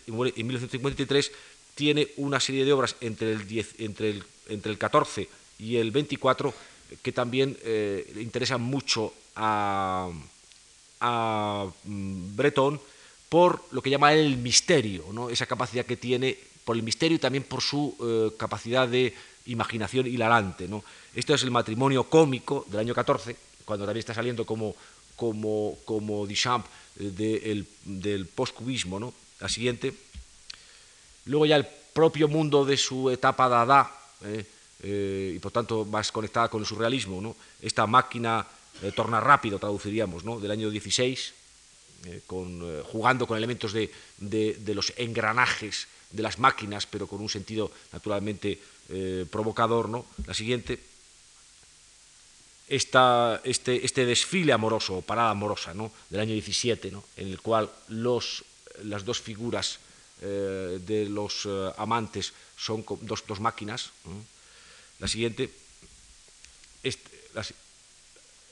y muere en 1953, tiene una serie de obras entre el, 10, entre el, entre el 14 y el 24 que también eh, interesan mucho a, a mm, Breton por lo que llama el misterio, ¿no? esa capacidad que tiene por el misterio y también por su eh, capacidad de imaginación hilarante. ¿no? Esto es el matrimonio cómico del año 14, cuando también está saliendo como, como, como Duchamp eh, del postcubismo, ¿no? la siguiente. Luego ya el propio mundo de su etapa Dada, eh, y por tanto más conectada con el surrealismo, ¿no? esta máquina eh, torna rápido, traduciríamos, ¿no? del año 16, con, jugando con elementos de, los engranajes de las máquinas, pero con un sentido naturalmente provocador. ¿no? La siguiente, esta, este, este, desfile amoroso, parada amorosa, ¿no? del año 17, ¿no? en el cual los, las dos figuras eh, de los eh, amantes son dos máquinas. La siguiente, este,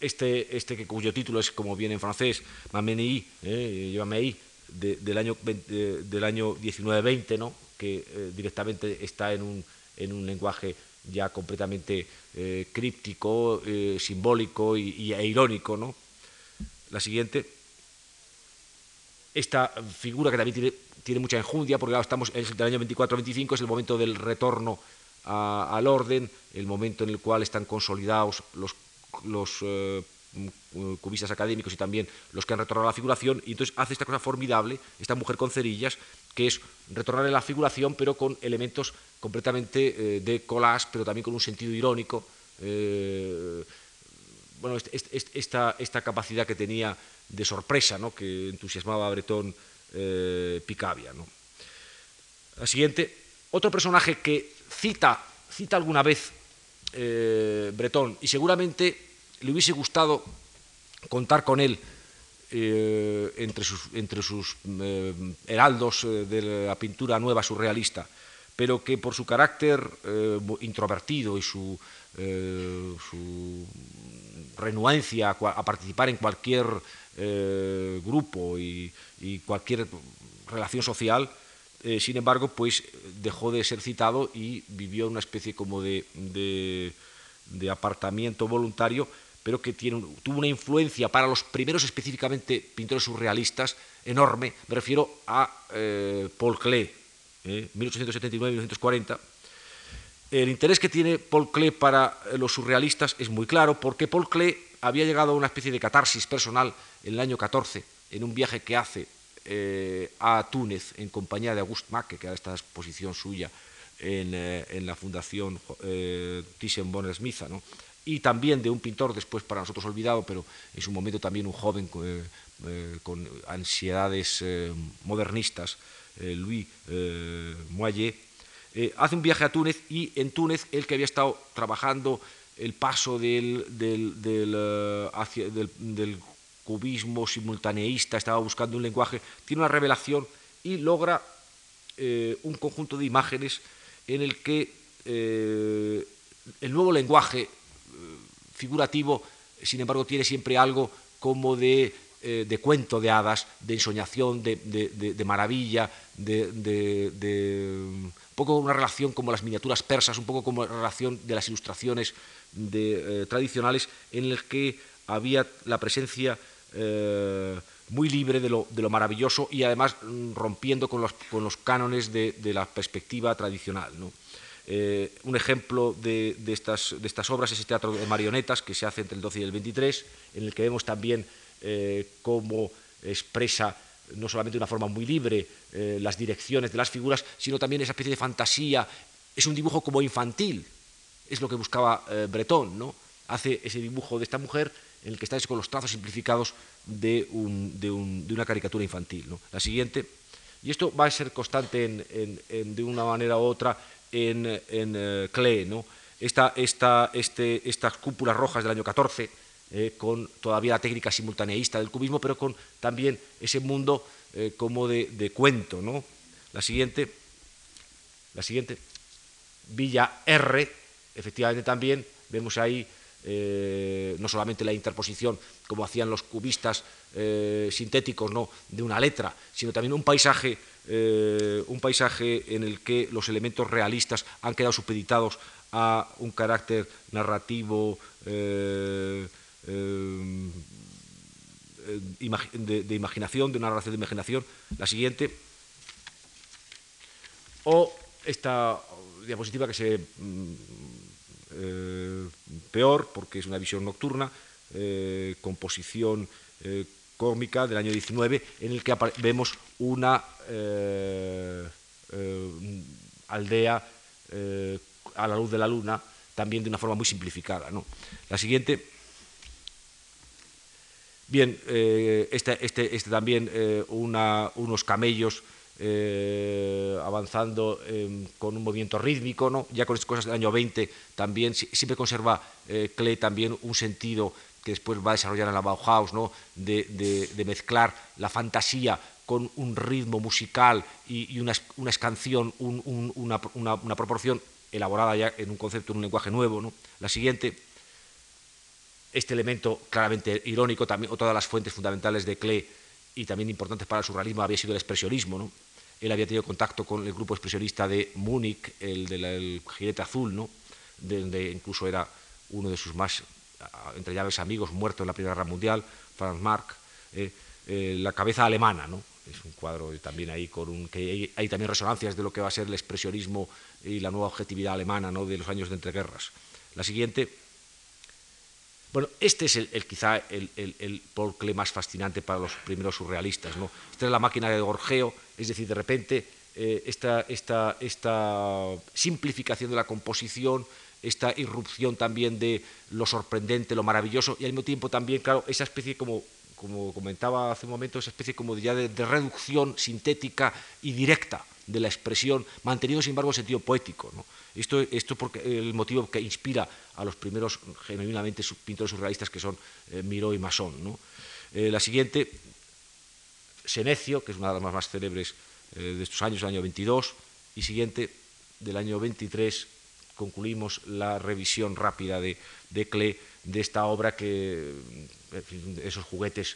este, este, que, cuyo título es, como viene en francés, Mameni, eh, del año, del año 1920, ¿no? que eh, directamente está en un, en un lenguaje ya completamente críptico, simbólico y, e irónico. ¿no? La siguiente, esta figura que también tiene mucha enjundia, porque estamos en el año 24-25, es el momento del retorno al orden, el momento en el cual están consolidados los, los eh, cubistas académicos y también los que han retornado a la figuración, y entonces hace esta cosa formidable, esta mujer con cerillas, que es retornar a la figuración, pero con elementos completamente eh, de collage, pero también con un sentido irónico. Eh, bueno, esta, esta, capacidad que tenía de sorpresa, ¿no? que entusiasmaba a Bretón eh, Picabia. ¿no? La siguiente, otro personaje que cita, cita alguna vez eh, Bretón y seguramente le hubiese gustado contar con él eh, entre sus, entre sus heraldos de la pintura nueva surrealista, pero que por su carácter introvertido y su, renuencia a, participar en cualquier grupo y cualquier relación social, eh, sin embargo, pues dejó de ser citado y vivió una especie como de, de, apartamiento voluntario, pero que tiene, tuvo una influencia para los primeros específicamente pintores surrealistas enorme. Me refiero a eh, Paul Klee, eh, 1879-1940. El interés que tiene Paul Klee para los surrealistas es muy claro, porque Paul Klee había llegado a una especie de catarsis personal en el año 14 en un viaje que hace eh, a Túnez en compañía de August Macke, que era esta exposición suya en, eh, la Fundación eh, Thyssen-Bonner Smitha, ¿no? y también de un pintor después para nosotros olvidado, pero en su momento también un joven con ansiedades modernistas, Louis Moyer, hace un viaje a Túnez y en Túnez él que había estado trabajando el paso del, del, del, hacia, del cubismo simultaneísta, estaba buscando un lenguaje, tiene una revelación y logra eh, un conjunto de imágenes en el que eh, el nuevo lenguaje eh, figurativo, sin embargo, tiene siempre algo como de, de cuento de hadas, de ensoñación, de, de maravilla, de, un poco una relación como las miniaturas persas, un poco como la relación de las ilustraciones de, tradicionales, en el que había la presencia muy libre de lo, maravilloso y además mm, rompiendo con los, cánones de, la perspectiva tradicional. Eh, un ejemplo de, estas, obras es el teatro de marionetas que se hace entre el 12 y el 23, en el que vemos también eh, cómo expresa no solamente de una forma muy libre eh, las direcciones de las figuras, sino también esa especie de fantasía. Es un dibujo como infantil, es lo que buscaba Breton, ¿no? Hace ese dibujo de esta mujer en el que está con los trazos simplificados de, una caricatura infantil. La siguiente, y esto va a ser constante de una manera u otra en, en Klee, ¿no? Esta, este, estas cúpulas rojas del año 14, eh, con todavía la técnica simultaneísta del cubismo, pero con también ese mundo eh, como de, cuento. ¿no? La siguiente, la siguiente, Villa R, efectivamente también vemos ahí eh, no solamente la interposición, como hacían los cubistas eh, sintéticos, ¿no? de una letra, sino también un paisaje, eh, un paisaje en el que los elementos realistas han quedado supeditados a un carácter narrativo de, imaginación, de una narración de imaginación. La siguiente. O esta diapositiva que se mm, eh, peor, porque es una visión nocturna, eh, composición eh, cómica del año 19, en el que vemos una aldea a la luz de la luna, también de una forma muy simplificada. La siguiente. Bien, este, este, este, también unos camellos eh, avanzando em, con un movimiento rítmico, ¿no? ya con estas cosas del año 20 también siempre conserva eh, Klee también un sentido que después va a desarrollar en la Bauhaus, ¿no? de, mezclar la fantasía con un ritmo musical y, una, una, una, proporción elaborada ya en un concepto, en un lenguaje nuevo. ¿no? La siguiente, este elemento claramente irónico, también, o todas las fuentes fundamentales de Klee y también importantes para el surrealismo había sido el expresionismo. ¿no? Él había tenido contacto con el grupo expresionista de Múnich, el del Gilete Azul, ¿no? donde incluso era uno de sus más, entre llaves, amigos, muerto en la Primera Guerra Mundial, Franz Marc, eh, eh, La cabeza alemana, ¿no? es un cuadro también ahí con un, que hay, también resonancias de lo que va a ser el expresionismo y la nueva objetividad alemana ¿no? de los años de entreguerras. La siguiente bueno, este es el, quizá el, el, más fascinante para los primeros surrealistas. ¿no? Esta es la máquina de gorjeo, es decir, de repente eh, esta, esta, esta, simplificación de la composición, esta irrupción también de lo sorprendente, lo maravilloso, y al mismo tiempo también, claro, esa especie como como comentaba hace un momento, esa especie como ya de reducción sintética y directa de la expresión, manteniendo sin embargo el sentido poético. ¿no? Esto, esto porque el motivo que inspira a los primeros genuinamente pintores surrealistas que son eh, Miró y Masson. Eh, la siguiente, Senecio, que es una de las más, célebres eh, de estos años, del año 22, y siguiente, del año 23, concluimos la revisión rápida de, de Klee de esta obra que, esos juguetes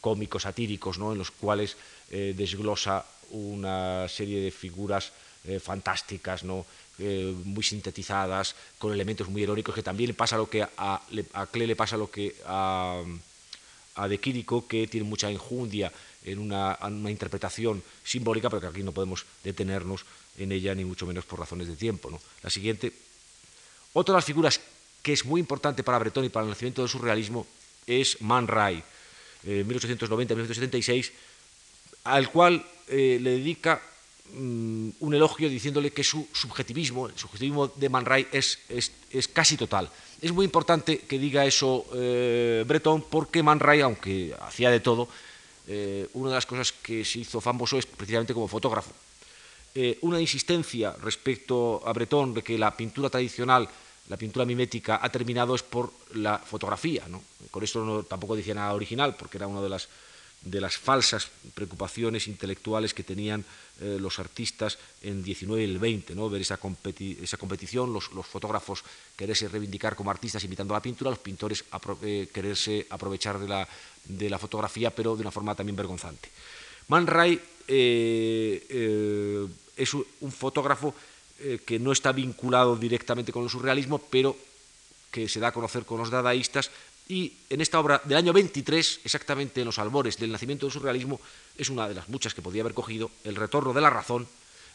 cómicos, satíricos, ¿no? en los cuales desglosa una serie de figuras fantásticas, ¿no? Eh, muy sintetizadas, con elementos muy heroicos, que también pasa lo que a, a Klee le pasa lo que a, a De Quirico, que tiene mucha enjundia en una, interpretación simbólica, pero que aquí no podemos detenernos en ella, ni mucho menos por razones de tiempo. ¿no? La siguiente. Otra de las figuras que es muy importante para Breton y para el nacimiento del surrealismo es Man Ray, 1890-1876, eh, al cual eh, le dedica Mm, un elogio diciéndole que su subjetivismo, el subjetivismo de Man Ray es, es, casi total. Es muy importante que diga eso eh, Breton porque Man Ray, aunque hacía de todo, eh, una de las cosas que se hizo famoso es precisamente como fotógrafo. Eh, una insistencia respecto a Breton de que la pintura tradicional, la pintura mimética, ha terminado es por la fotografía. ¿no? Con esto tampoco decía nada original, porque era una de las de las falsas preocupaciones intelectuales que tenían eh, los artistas en 19 y el 20, ¿no? ver esa, esa competición, los, fotógrafos quererse reivindicar como artistas imitando la pintura, los pintores eh, quererse aprovechar de la, de la, fotografía, pero de una forma también vergonzante. Man Ray eh, es un fotógrafo que no está vinculado directamente con el surrealismo, pero que se da a conocer con los dadaístas. Y en esta obra del año 23, exactamente en los albores del nacimiento del surrealismo, es una de las muchas que podía haber cogido, El retorno de la razón,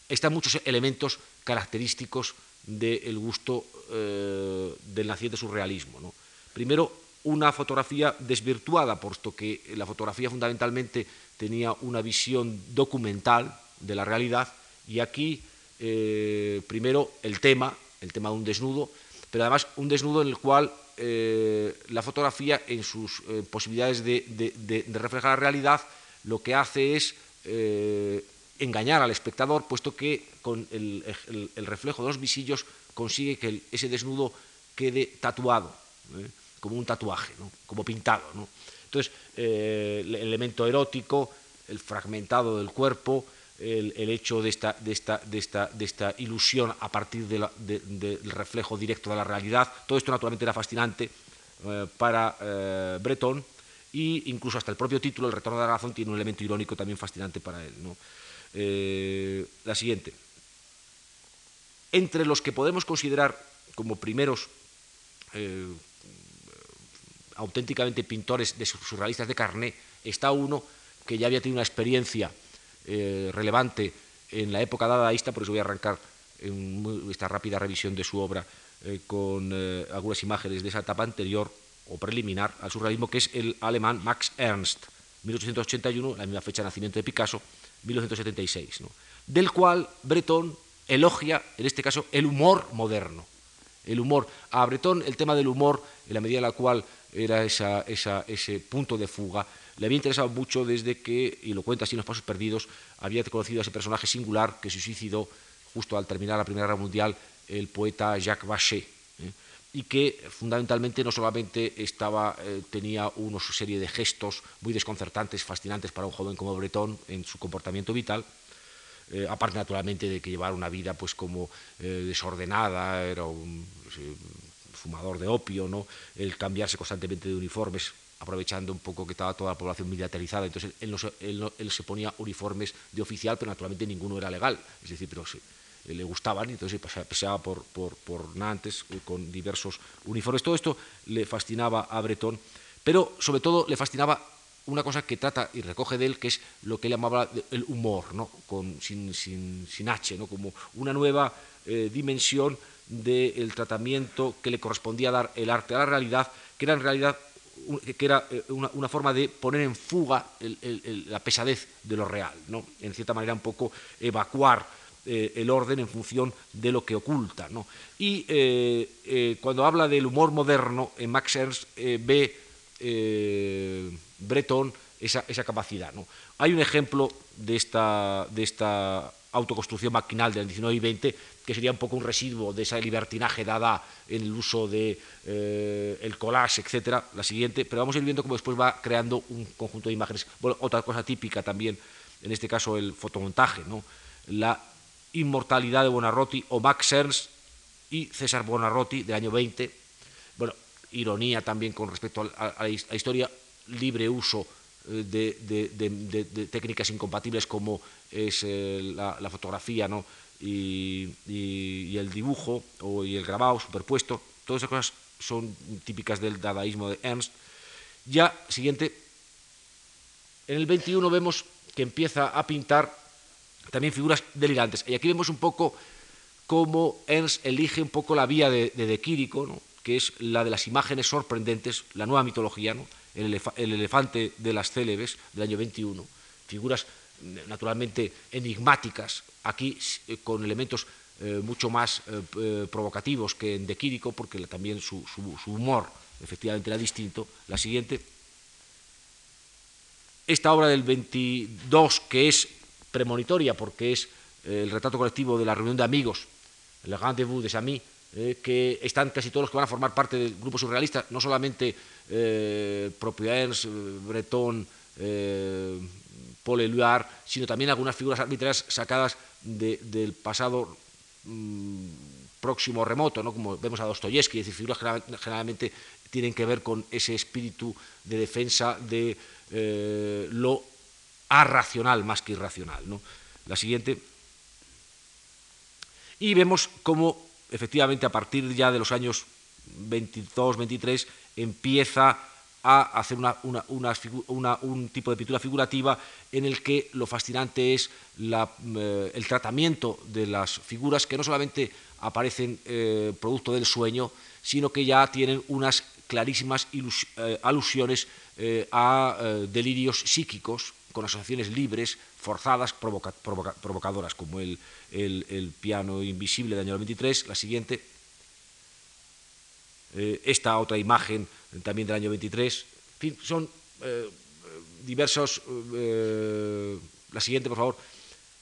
están muchos elementos característicos del gusto eh, del naciente surrealismo. ¿no? Primero, una fotografía desvirtuada, puesto que la fotografía fundamentalmente tenía una visión documental de la realidad, y aquí, eh, primero, el tema, el tema de un desnudo, pero además un desnudo en el cual eh, la fotografía, en sus posibilidades de, reflejar la realidad, lo que hace es engañar al espectador, puesto que con el, reflejo de los visillos consigue que ese desnudo quede tatuado, ¿eh? como un tatuaje, como pintado. Entonces, eh, el elemento erótico, el fragmentado del cuerpo, el, hecho de esta, de, esta, de, esta, de esta, ilusión a partir del reflejo directo de la realidad, todo esto naturalmente era fascinante eh, para Breton e incluso hasta el propio título, El retorno de la razón, tiene un elemento irónico también fascinante para él. Eh, la siguiente. Entre los que podemos considerar como primeros eh, auténticamente pintores de surrealistas de carné, está uno que ya había tenido una experiencia eh, relevante en la época dadaísta, por eso voy a arrancar en esta rápida revisión de su obra con algunas imágenes de esa etapa anterior o preliminar al surrealismo, que es el alemán Max Ernst, 1881, la misma fecha de nacimiento de Picasso, 1976, del cual Breton elogia, en este caso, el humor moderno. El humor. A Breton el tema del humor, en la medida en la cual era ese punto de fuga, le había interesado mucho desde que, y lo cuenta así en Los Pasos Perdidos, había conocido a ese personaje singular que se suicidó justo al terminar la Primera Guerra Mundial, el poeta Jacques Vachet. ¿eh? y que fundamentalmente no solamente estaba, eh, tenía una serie de gestos muy desconcertantes, fascinantes para un joven como Breton en su comportamiento vital, eh, aparte naturalmente de que llevara una vida pues como eh, desordenada, era un fumador de opio, ¿no? el cambiarse constantemente de uniformes, aprovechando un poco que estaba toda la población militarizada, entonces él, él se ponía uniformes de oficial, pero naturalmente ninguno era legal, es decir, pero le gustaban, entonces paseaba por, por, Nantes eh, con diversos uniformes. Todo esto le fascinaba a Breton, pero sobre todo le fascinaba una cosa que trata y recoge de él, que es lo que él llamaba el humor, ¿no? Con, sin, sin, sin H, ¿no? como una nueva eh, dimensión del tratamiento que le correspondía dar el arte a la realidad, que era en realidad que era eh, una, forma de poner en fuga la pesadez de lo real, ¿no? en cierta manera un poco evacuar eh, el orden en función de lo que oculta. Y eh, cuando habla del humor moderno, en Max Ernst ve Breton esa, capacidad. Hay un ejemplo de esta, de esta autoconstrucción maquinal del 19 y 20 que sería un poco un residuo de esa libertinaje dada en el uso de el collage, etcétera, la siguiente, pero vamos a ir viendo cómo después va creando un conjunto de imágenes. otra cosa típica también, en este caso el fotomontaje, ¿no? la Inmortalidad de Bonarroti o Max Ernst y César Bonarroti del año 20. Bueno, ironía también con respecto a, la historia, libre uso eh, de, técnicas incompatibles como es eh, la, fotografía ¿no? Y, el dibujo o, y el grabado superpuesto. Todas esas cosas son típicas del dadaísmo de Ernst. Ya, siguiente, en el 21 vemos que empieza a pintar también figuras delirantes. Y aquí vemos un poco cómo Ernst elige un poco la vía de, de, Quirico, que es la de las imágenes sorprendentes, la nueva mitología, el, elefante de las célebes del año 21, figuras naturalmente enigmáticas, aquí eh, con elementos eh, mucho más eh, provocativos que en De Quirico, porque también su, humor efectivamente era distinto. La siguiente, esta obra del 22, que es premonitoria, porque es el retrato colectivo de la reunión de amigos, el rendezvous des amis, eh, que están casi todos los que van a formar parte del grupo surrealista, no solamente eh, Breton, Paul sino también algunas figuras arbitrarias sacadas del pasado mm, próximo remoto, ¿no? como vemos a Dostoyevsky, es decir, figuras generalmente tienen que ver con ese espíritu de defensa de lo racional más que irracional. ¿no? La siguiente. Y vemos cómo efectivamente a partir ya de los años 22, 23 empieza a hacer un tipo de pintura figurativa en el que lo fascinante es eh, el tratamiento de las figuras que no solamente aparecen eh, producto del sueño, sino que ya tienen unas clarísimas eh, alusiones a delirios psíquicos con asociaciones libres, forzadas, provocadoras, como el, el, piano invisible del año 23, la siguiente, esta otra imagen también del año 23. En fin, son eh, diversos, eh, la siguiente, por favor,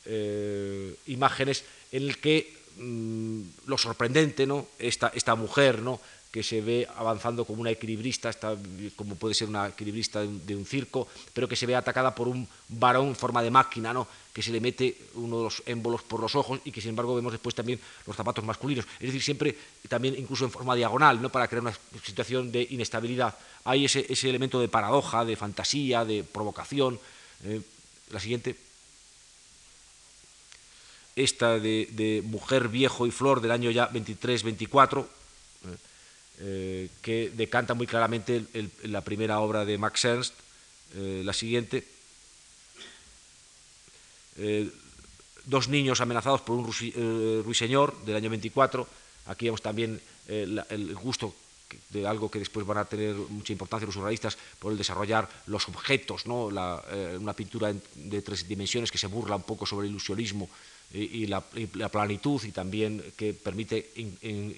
eh, imágenes en el que mm, lo sorprendente, ¿no? Esta, esta mujer, ¿no? Que se ve avanzando como una equilibrista, como puede ser una equilibrista de un, circo, pero que se ve atacada por un varón en forma de máquina, ¿no? que se le mete uno de los émbolos por los ojos y que sin embargo vemos después también los zapatos masculinos. Es decir, siempre también incluso en forma diagonal, ¿no? para crear una situación de inestabilidad. Hay ese, elemento de paradoja, de fantasía, de provocación. Eh, la siguiente. Esta de, Mujer, Viejo y Flor del año ya 23-24 eh, que decanta muy claramente la primera obra de Max Ernst, eh, la siguiente. Eh, dos niños amenazados por un ruiseñor del año 24. Aquí vemos también el gusto de algo que después van a tener mucha importancia los surrealistas por el desarrollar los objetos, ¿no? una pintura de tres dimensiones que se burla un poco sobre el ilusionismo y, la, planitud y también que permite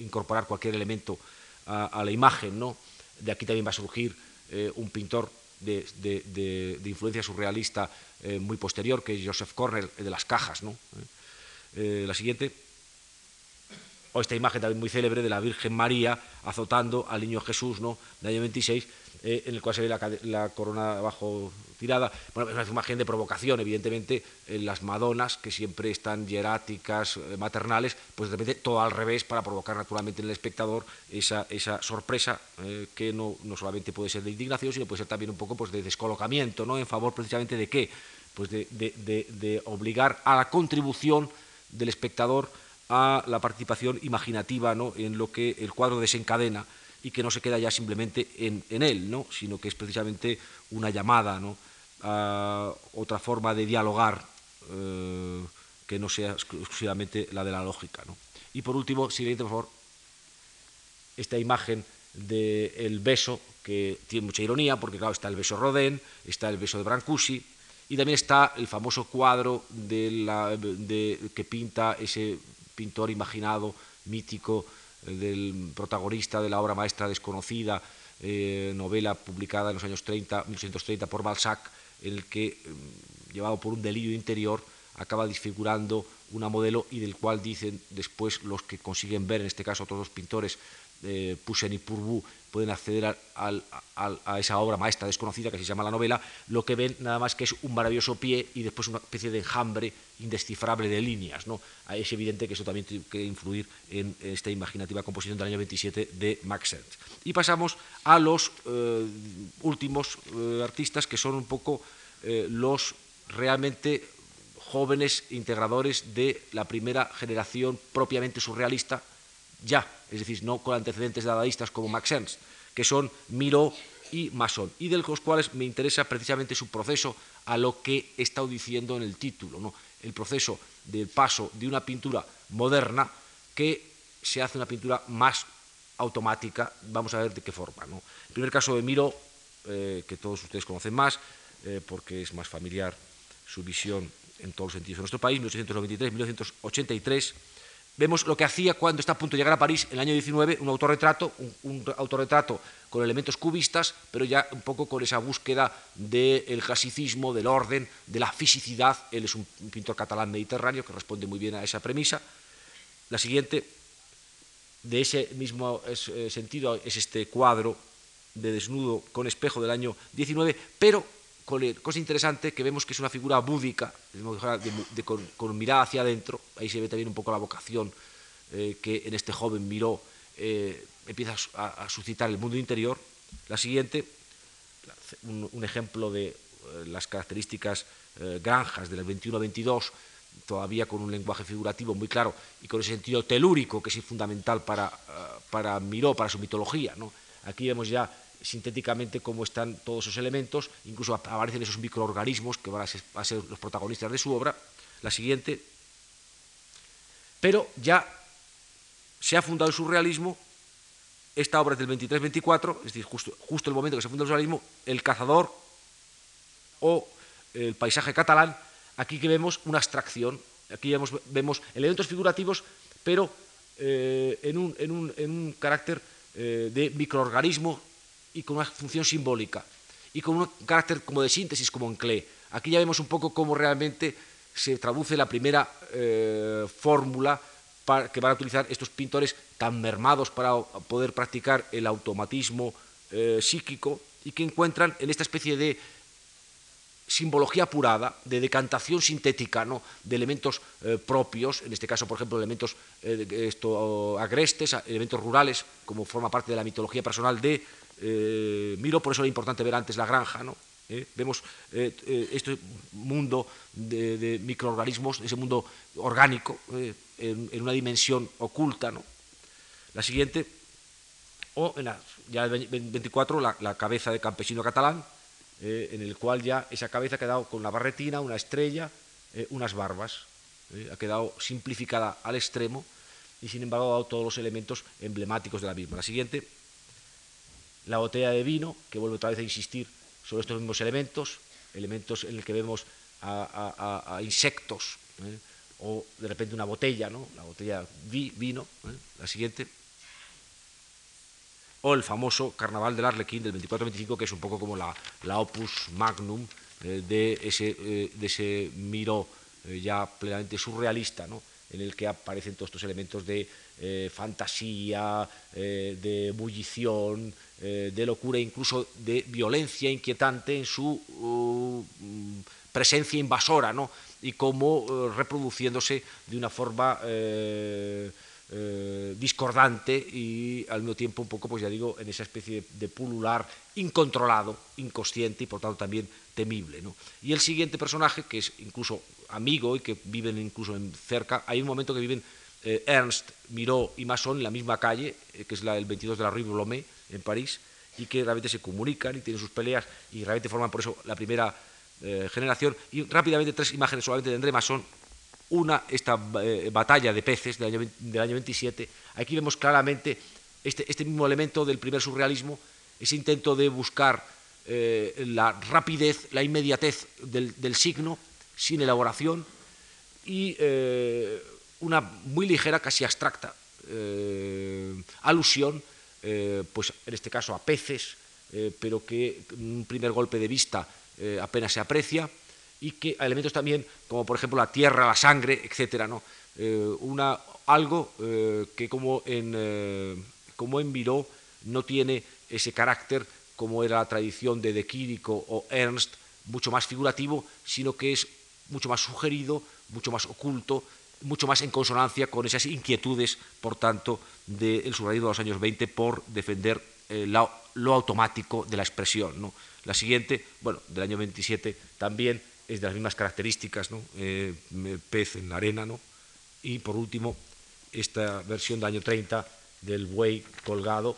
incorporar cualquier elemento a, la imagen. ¿no? De aquí también va a surgir eh, un pintor de, influencia surrealista eh, muy posterior, que es Joseph Cornell, de las cajas. ¿no? Eh, la siguiente. O esta imagen también muy célebre de la Virgen María azotando al niño Jesús, ¿no? del año 26, eh, en el cual se ve la, corona abajo tirada. Bueno, es una imagen de provocación, evidentemente, en las Madonas, que siempre están hieráticas, eh, maternales, pues de repente todo al revés para provocar naturalmente en el espectador esa, esa sorpresa eh, que no, solamente puede ser de indignación, sino puede ser también un poco pues, de descolocamiento, ¿no? en favor precisamente de qué? Pues de, de, de obligar a la contribución del espectador a la participación imaginativa ¿no? en lo que el cuadro desencadena y que no se queda ya simplemente en, él, ¿no? sino que es precisamente una llamada ¿no? a otra forma de dialogar eh, que no sea exclusivamente la de la lógica. ¿no? Y por último, siguiente, por favor, esta imagen del beso, que tiene mucha ironía, porque claro, está el beso Rodin, está el beso de Brancusi, y también está el famoso cuadro de la, que pinta ese pintor imaginado, mítico, del protagonista de la obra maestra desconocida, eh, novela publicada en los años 30, 1830 por Balzac, en el que, mm, llevado por un delirio interior, acaba disfigurando una modelo y del cual dicen después los que consiguen ver, en este caso otros dos pintores, eh, Poussin y Purbu, pueden acceder a, esa obra maestra desconocida que se llama la novela, lo que ven nada más que es un maravilloso pie y después una especie de enjambre indescifrable de líneas. ¿no? Es evidente que eso también tiene que influir en esta imaginativa composición del año 27 de Max. Y pasamos a los eh, últimos eh, artistas que son un poco eh, los realmente jóvenes integradores de la primera generación propiamente surrealista ya, es decir, no con antecedentes dadaístas como Max Ernst, que son Miro y Masson, y de los cuales me interesa precisamente su proceso a lo que he estado diciendo en el título, ¿no? el proceso del paso de una pintura moderna que se hace una pintura más automática, vamos a ver de qué forma. ¿no? El primer caso de Miro, eh, que todos ustedes conocen más, eh, porque es más familiar su visión en todos los sentidos de nuestro país, 1893-1983, vemos lo que hacía cuando está a punto de llegar a París en el año 19, un autorretrato, un, autorretrato con elementos cubistas, pero ya un poco con esa búsqueda del clasicismo, del orden, de la fisicidad. Él es un pintor catalán mediterráneo que responde muy bien a esa premisa. La siguiente, de ese mismo eh, sentido, es este cuadro de desnudo con espejo del año 19, pero cosa interesante que vemos que es una figura búdica, con, mirada hacia adentro, ahí se ve también un poco la vocación eh, que en este joven miró, eh, empieza a, suscitar el mundo interior. La siguiente, un, ejemplo de eh, las características granjas del 21-22 todavía con un lenguaje figurativo muy claro y con ese sentido telúrico que es fundamental para, eh, para Miró, para su mitología. ¿no? Aquí vemos ya sintéticamente cómo están todos esos elementos, incluso aparecen esos microorganismos que van a ser, los protagonistas de su obra. La siguiente. Pero ya se ha fundado el surrealismo, esta obra es del 23-24, es decir, justo, el momento que se funda el surrealismo, El cazador o El paisaje catalán, aquí que vemos una abstracción, aquí vemos, elementos figurativos, pero eh, en, un, carácter eh, de microorganismo y con una función simbólica, y con un carácter como de síntesis, como en Klee. Aquí ya vemos un poco cómo realmente se traduce la primera eh, fórmula que van a utilizar estos pintores tan mermados para poder practicar el automatismo eh, psíquico y que encuentran en esta especie de simbología apurada, de decantación sintética ¿no? de elementos eh, propios, en este caso, por ejemplo, elementos esto, agrestes, elementos rurales, como forma parte de la mitología personal de Miro, por eso era importante ver antes la granja, ¿no? ¿eh? vemos eh, eh, este mundo de, microorganismos, ese mundo orgánico, en, una dimensión oculta. ¿no? La siguiente, o en la, ya el 24, la, la, cabeza de campesino catalán, en el cual ya esa cabeza ha quedado con una barretina, una estrella, unas barbas, ha quedado simplificada al extremo y sin embargo ha dado todos los elementos emblemáticos de la misma. La siguiente, la botella de vino, que vuelve otra vez a insistir sobre estos mismos elementos, elementos en el que vemos a, insectos, ¿eh? o de repente una botella, ¿no? la botella vi, vino, ¿eh? la siguiente, o el famoso Carnaval del Arlequín del 24-25, que es un poco como la, la opus magnum eh, de, ese, de ese miro ya plenamente surrealista, ¿no? en el que aparecen todos estos elementos de fantasía, de ebullición, eh, de locura, incluso de violencia inquietante en su uh, presencia invasora, ¿no? y como uh, reproduciéndose de una forma eh, eh, discordante y al mismo tiempo un poco, pues ya digo, en esa especie de, pulular incontrolado, inconsciente y por tanto también temible. ¿no? Y el siguiente personaje, que es incluso amigo y que viven incluso en cerca, hay un momento que viven Ernst, Miró y Masson en la misma calle, que es la del 22 de la Rue Blomet, en París, y que realmente se comunican y tienen sus peleas y realmente forman por eso la primera eh, generación. Y rápidamente tres imágenes solamente de André Masson, una, esta eh, batalla de peces del año, del año 27. Aquí vemos claramente este, este, mismo elemento del primer surrealismo, ese intento de buscar eh, la rapidez, la inmediatez del, signo, sin elaboración, y una muy ligera, casi abstracta, alusión, pues en este caso a peces, pero que un primer golpe de vista apenas se aprecia y que a elementos también como por ejemplo la tierra, la sangre, etcétera, ¿no? Eh, una, algo eh, que como en, eh, como en Miró no tiene ese carácter como era la tradición de De Quirico o Ernst, mucho más figurativo, sino que es mucho más sugerido, mucho más oculto, mucho más en consonancia con esas inquietudes, por tanto, del surrealismo de los años 20 por defender eh, lo automático de la expresión. ¿no? La siguiente, bueno, del año 27 también es de las mismas características, ¿no? eh, pez en la arena, ¿no? y por último esta versión del año 30 del buey colgado,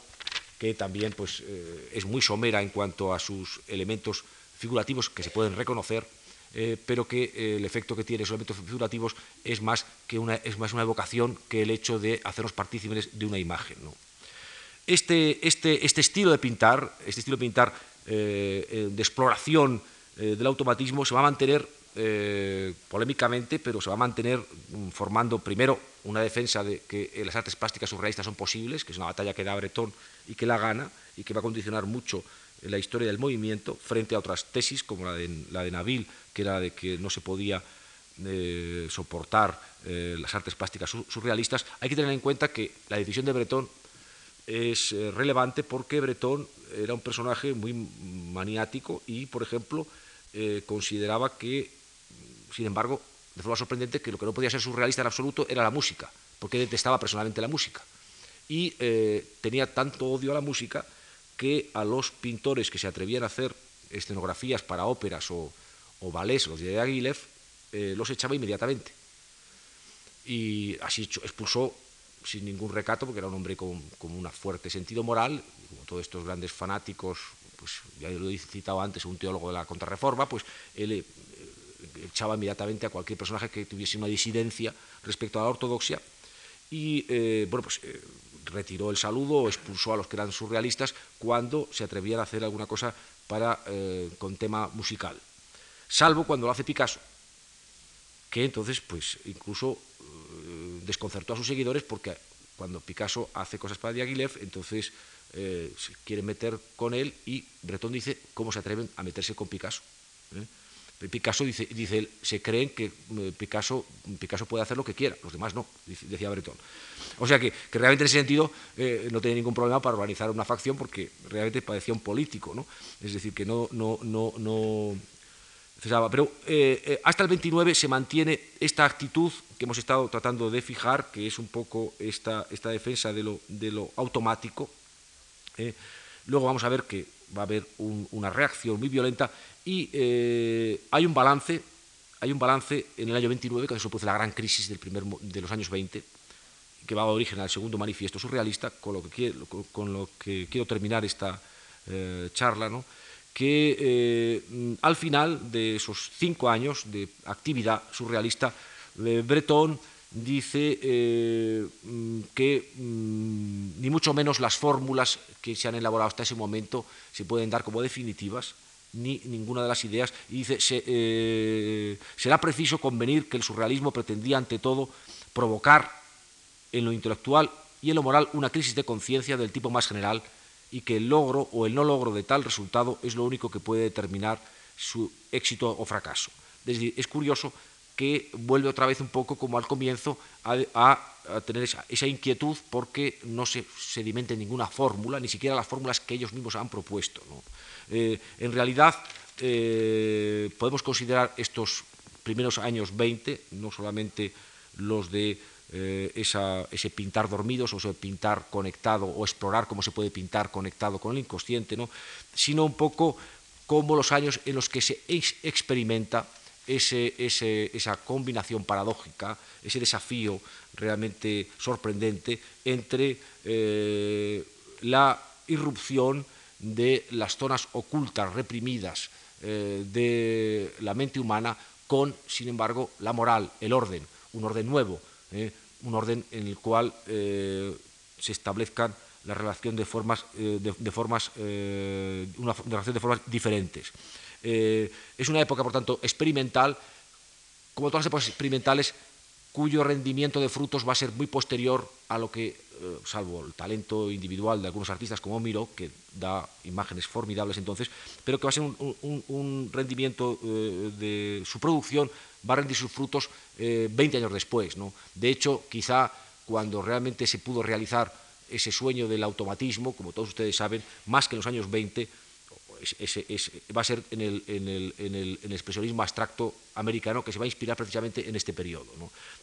que también pues, eh, es muy somera en cuanto a sus elementos figurativos que se pueden reconocer, eh, pero que eh, el efecto que tiene esos elementos figurativos es más, que una, es más una evocación que el hecho de hacernos partícipes de una imagen. Este, este, este, estilo de pintar, este estilo de pintar de exploración eh, del automatismo se va a mantener eh, polémicamente, pero se va a mantener um, formando primero una defensa de que eh, las artes plásticas surrealistas son posibles, que es una batalla que da Breton y que la gana y que va a condicionar mucho la historia del movimiento frente a otras tesis como la de, la de Nabil, que era de que no se podía eh, soportar eh, las artes plásticas surrealistas. Hay que tener en cuenta que la decisión de Breton es eh, relevante porque Breton era un personaje muy maniático y, por ejemplo, consideraba que, sin embargo, de forma sorprendente, que lo que no podía ser surrealista en absoluto era la música, porque detestaba personalmente la música. Y tenía tanto odio a la música que a los pintores que se atrevían a hacer escenografías para óperas o, o ballets, los de Aguilev, eh, los echaba inmediatamente. y así expulsó sin ningún recato, porque era un hombre con, con un fuerte sentido moral, como todos estos grandes fanáticos, pues ya lo he citado antes, un teólogo de la contrarreforma, pues él eh, echaba inmediatamente a cualquier personaje que tuviese una disidencia respecto a la ortodoxia y eh, bueno, pues eh, retiró el saludo o expulsó a los que eran surrealistas cuando se atrevían a hacer alguna cosa para, con tema musical, salvo cuando lo hace Picasso, que entonces pues incluso desconcertó a sus seguidores porque cuando Picasso hace cosas para Diaghilev, entonces eh, se quiere meter con él y Breton dice cómo se atreven a meterse con Picasso. ¿eh? Picasso dice, se creen que eh, Picasso, Picasso puede hacer lo que quiera, los demás no, decía Breton. O sea que, realmente en ese sentido no tenía ningún problema para organizar una facción porque realmente parecía un político, ¿no? Es decir, que no, no, no, no pero hasta el 29 se mantiene esta actitud que hemos estado tratando de fijar, que es un poco esta, esta defensa de lo, de lo automático, ¿eh? luego vamos a ver que va a haber una reacción muy violenta y eh, hay un balance, hay un balance en el año 29, cuando se produce la gran crisis del primer, de los años 20, que va a dar origen al segundo manifiesto surrealista, con lo que quiero, terminar esta eh, charla, ¿no? que al final de esos cinco años de actividad surrealista, Breton dice eh, que mm, ni mucho menos las fórmulas que se han elaborado hasta ese momento se pueden dar como definitivas, ni ninguna de las ideas, y dice, eh, será preciso convenir que el surrealismo pretendía ante todo provocar en lo intelectual y en lo moral una crisis de conciencia del tipo más general y que el logro o el no logro de tal resultado es lo único que puede determinar su éxito o fracaso. Es es curioso que vuelve otra vez un poco como al comienzo a, tener esa, inquietud porque no se sedimenta ninguna fórmula, ni siquiera las fórmulas que ellos mismos han propuesto. Eh, en realidad, eh, podemos considerar estos primeros años 20, no solamente los de eh, ese pintar dormidos o ese pintar conectado o explorar cómo se puede pintar conectado con el inconsciente, ¿no? sino un poco como los años en los que se experimenta esa combinación paradójica, ese desafío realmente sorprendente entre la irrupción de las zonas ocultas, reprimidas eh, de la mente humana con, sin embargo, la moral, el orden, un orden nuevo, eh, un orden en el cual se establezcan la relación de formas, de, formas una relación de formas diferentes. Eh, es una época, por tanto, experimental, como todas las épocas experimentales, cuyo rendimiento de frutos va a ser muy posterior a lo que, eh, salvo el talento individual de algunos artistas como Miro, que da imágenes formidables entonces, pero que va a ser un, rendimiento eh, de su producción, va a rendir sus frutos 20 años después. ¿no? De hecho, quizá cuando realmente se pudo realizar ese sueño del automatismo, como todos ustedes saben, más que en los años 20, va a ser en el, expresionismo abstracto americano que se va a inspirar precisamente en este periodo.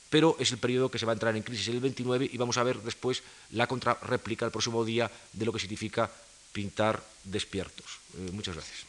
Pero es el periodo que se va a entrar en crisis el 29 y vamos a ver después la contrarréplica el próximo día de lo que significa pintar despiertos. Eh, muchas gracias.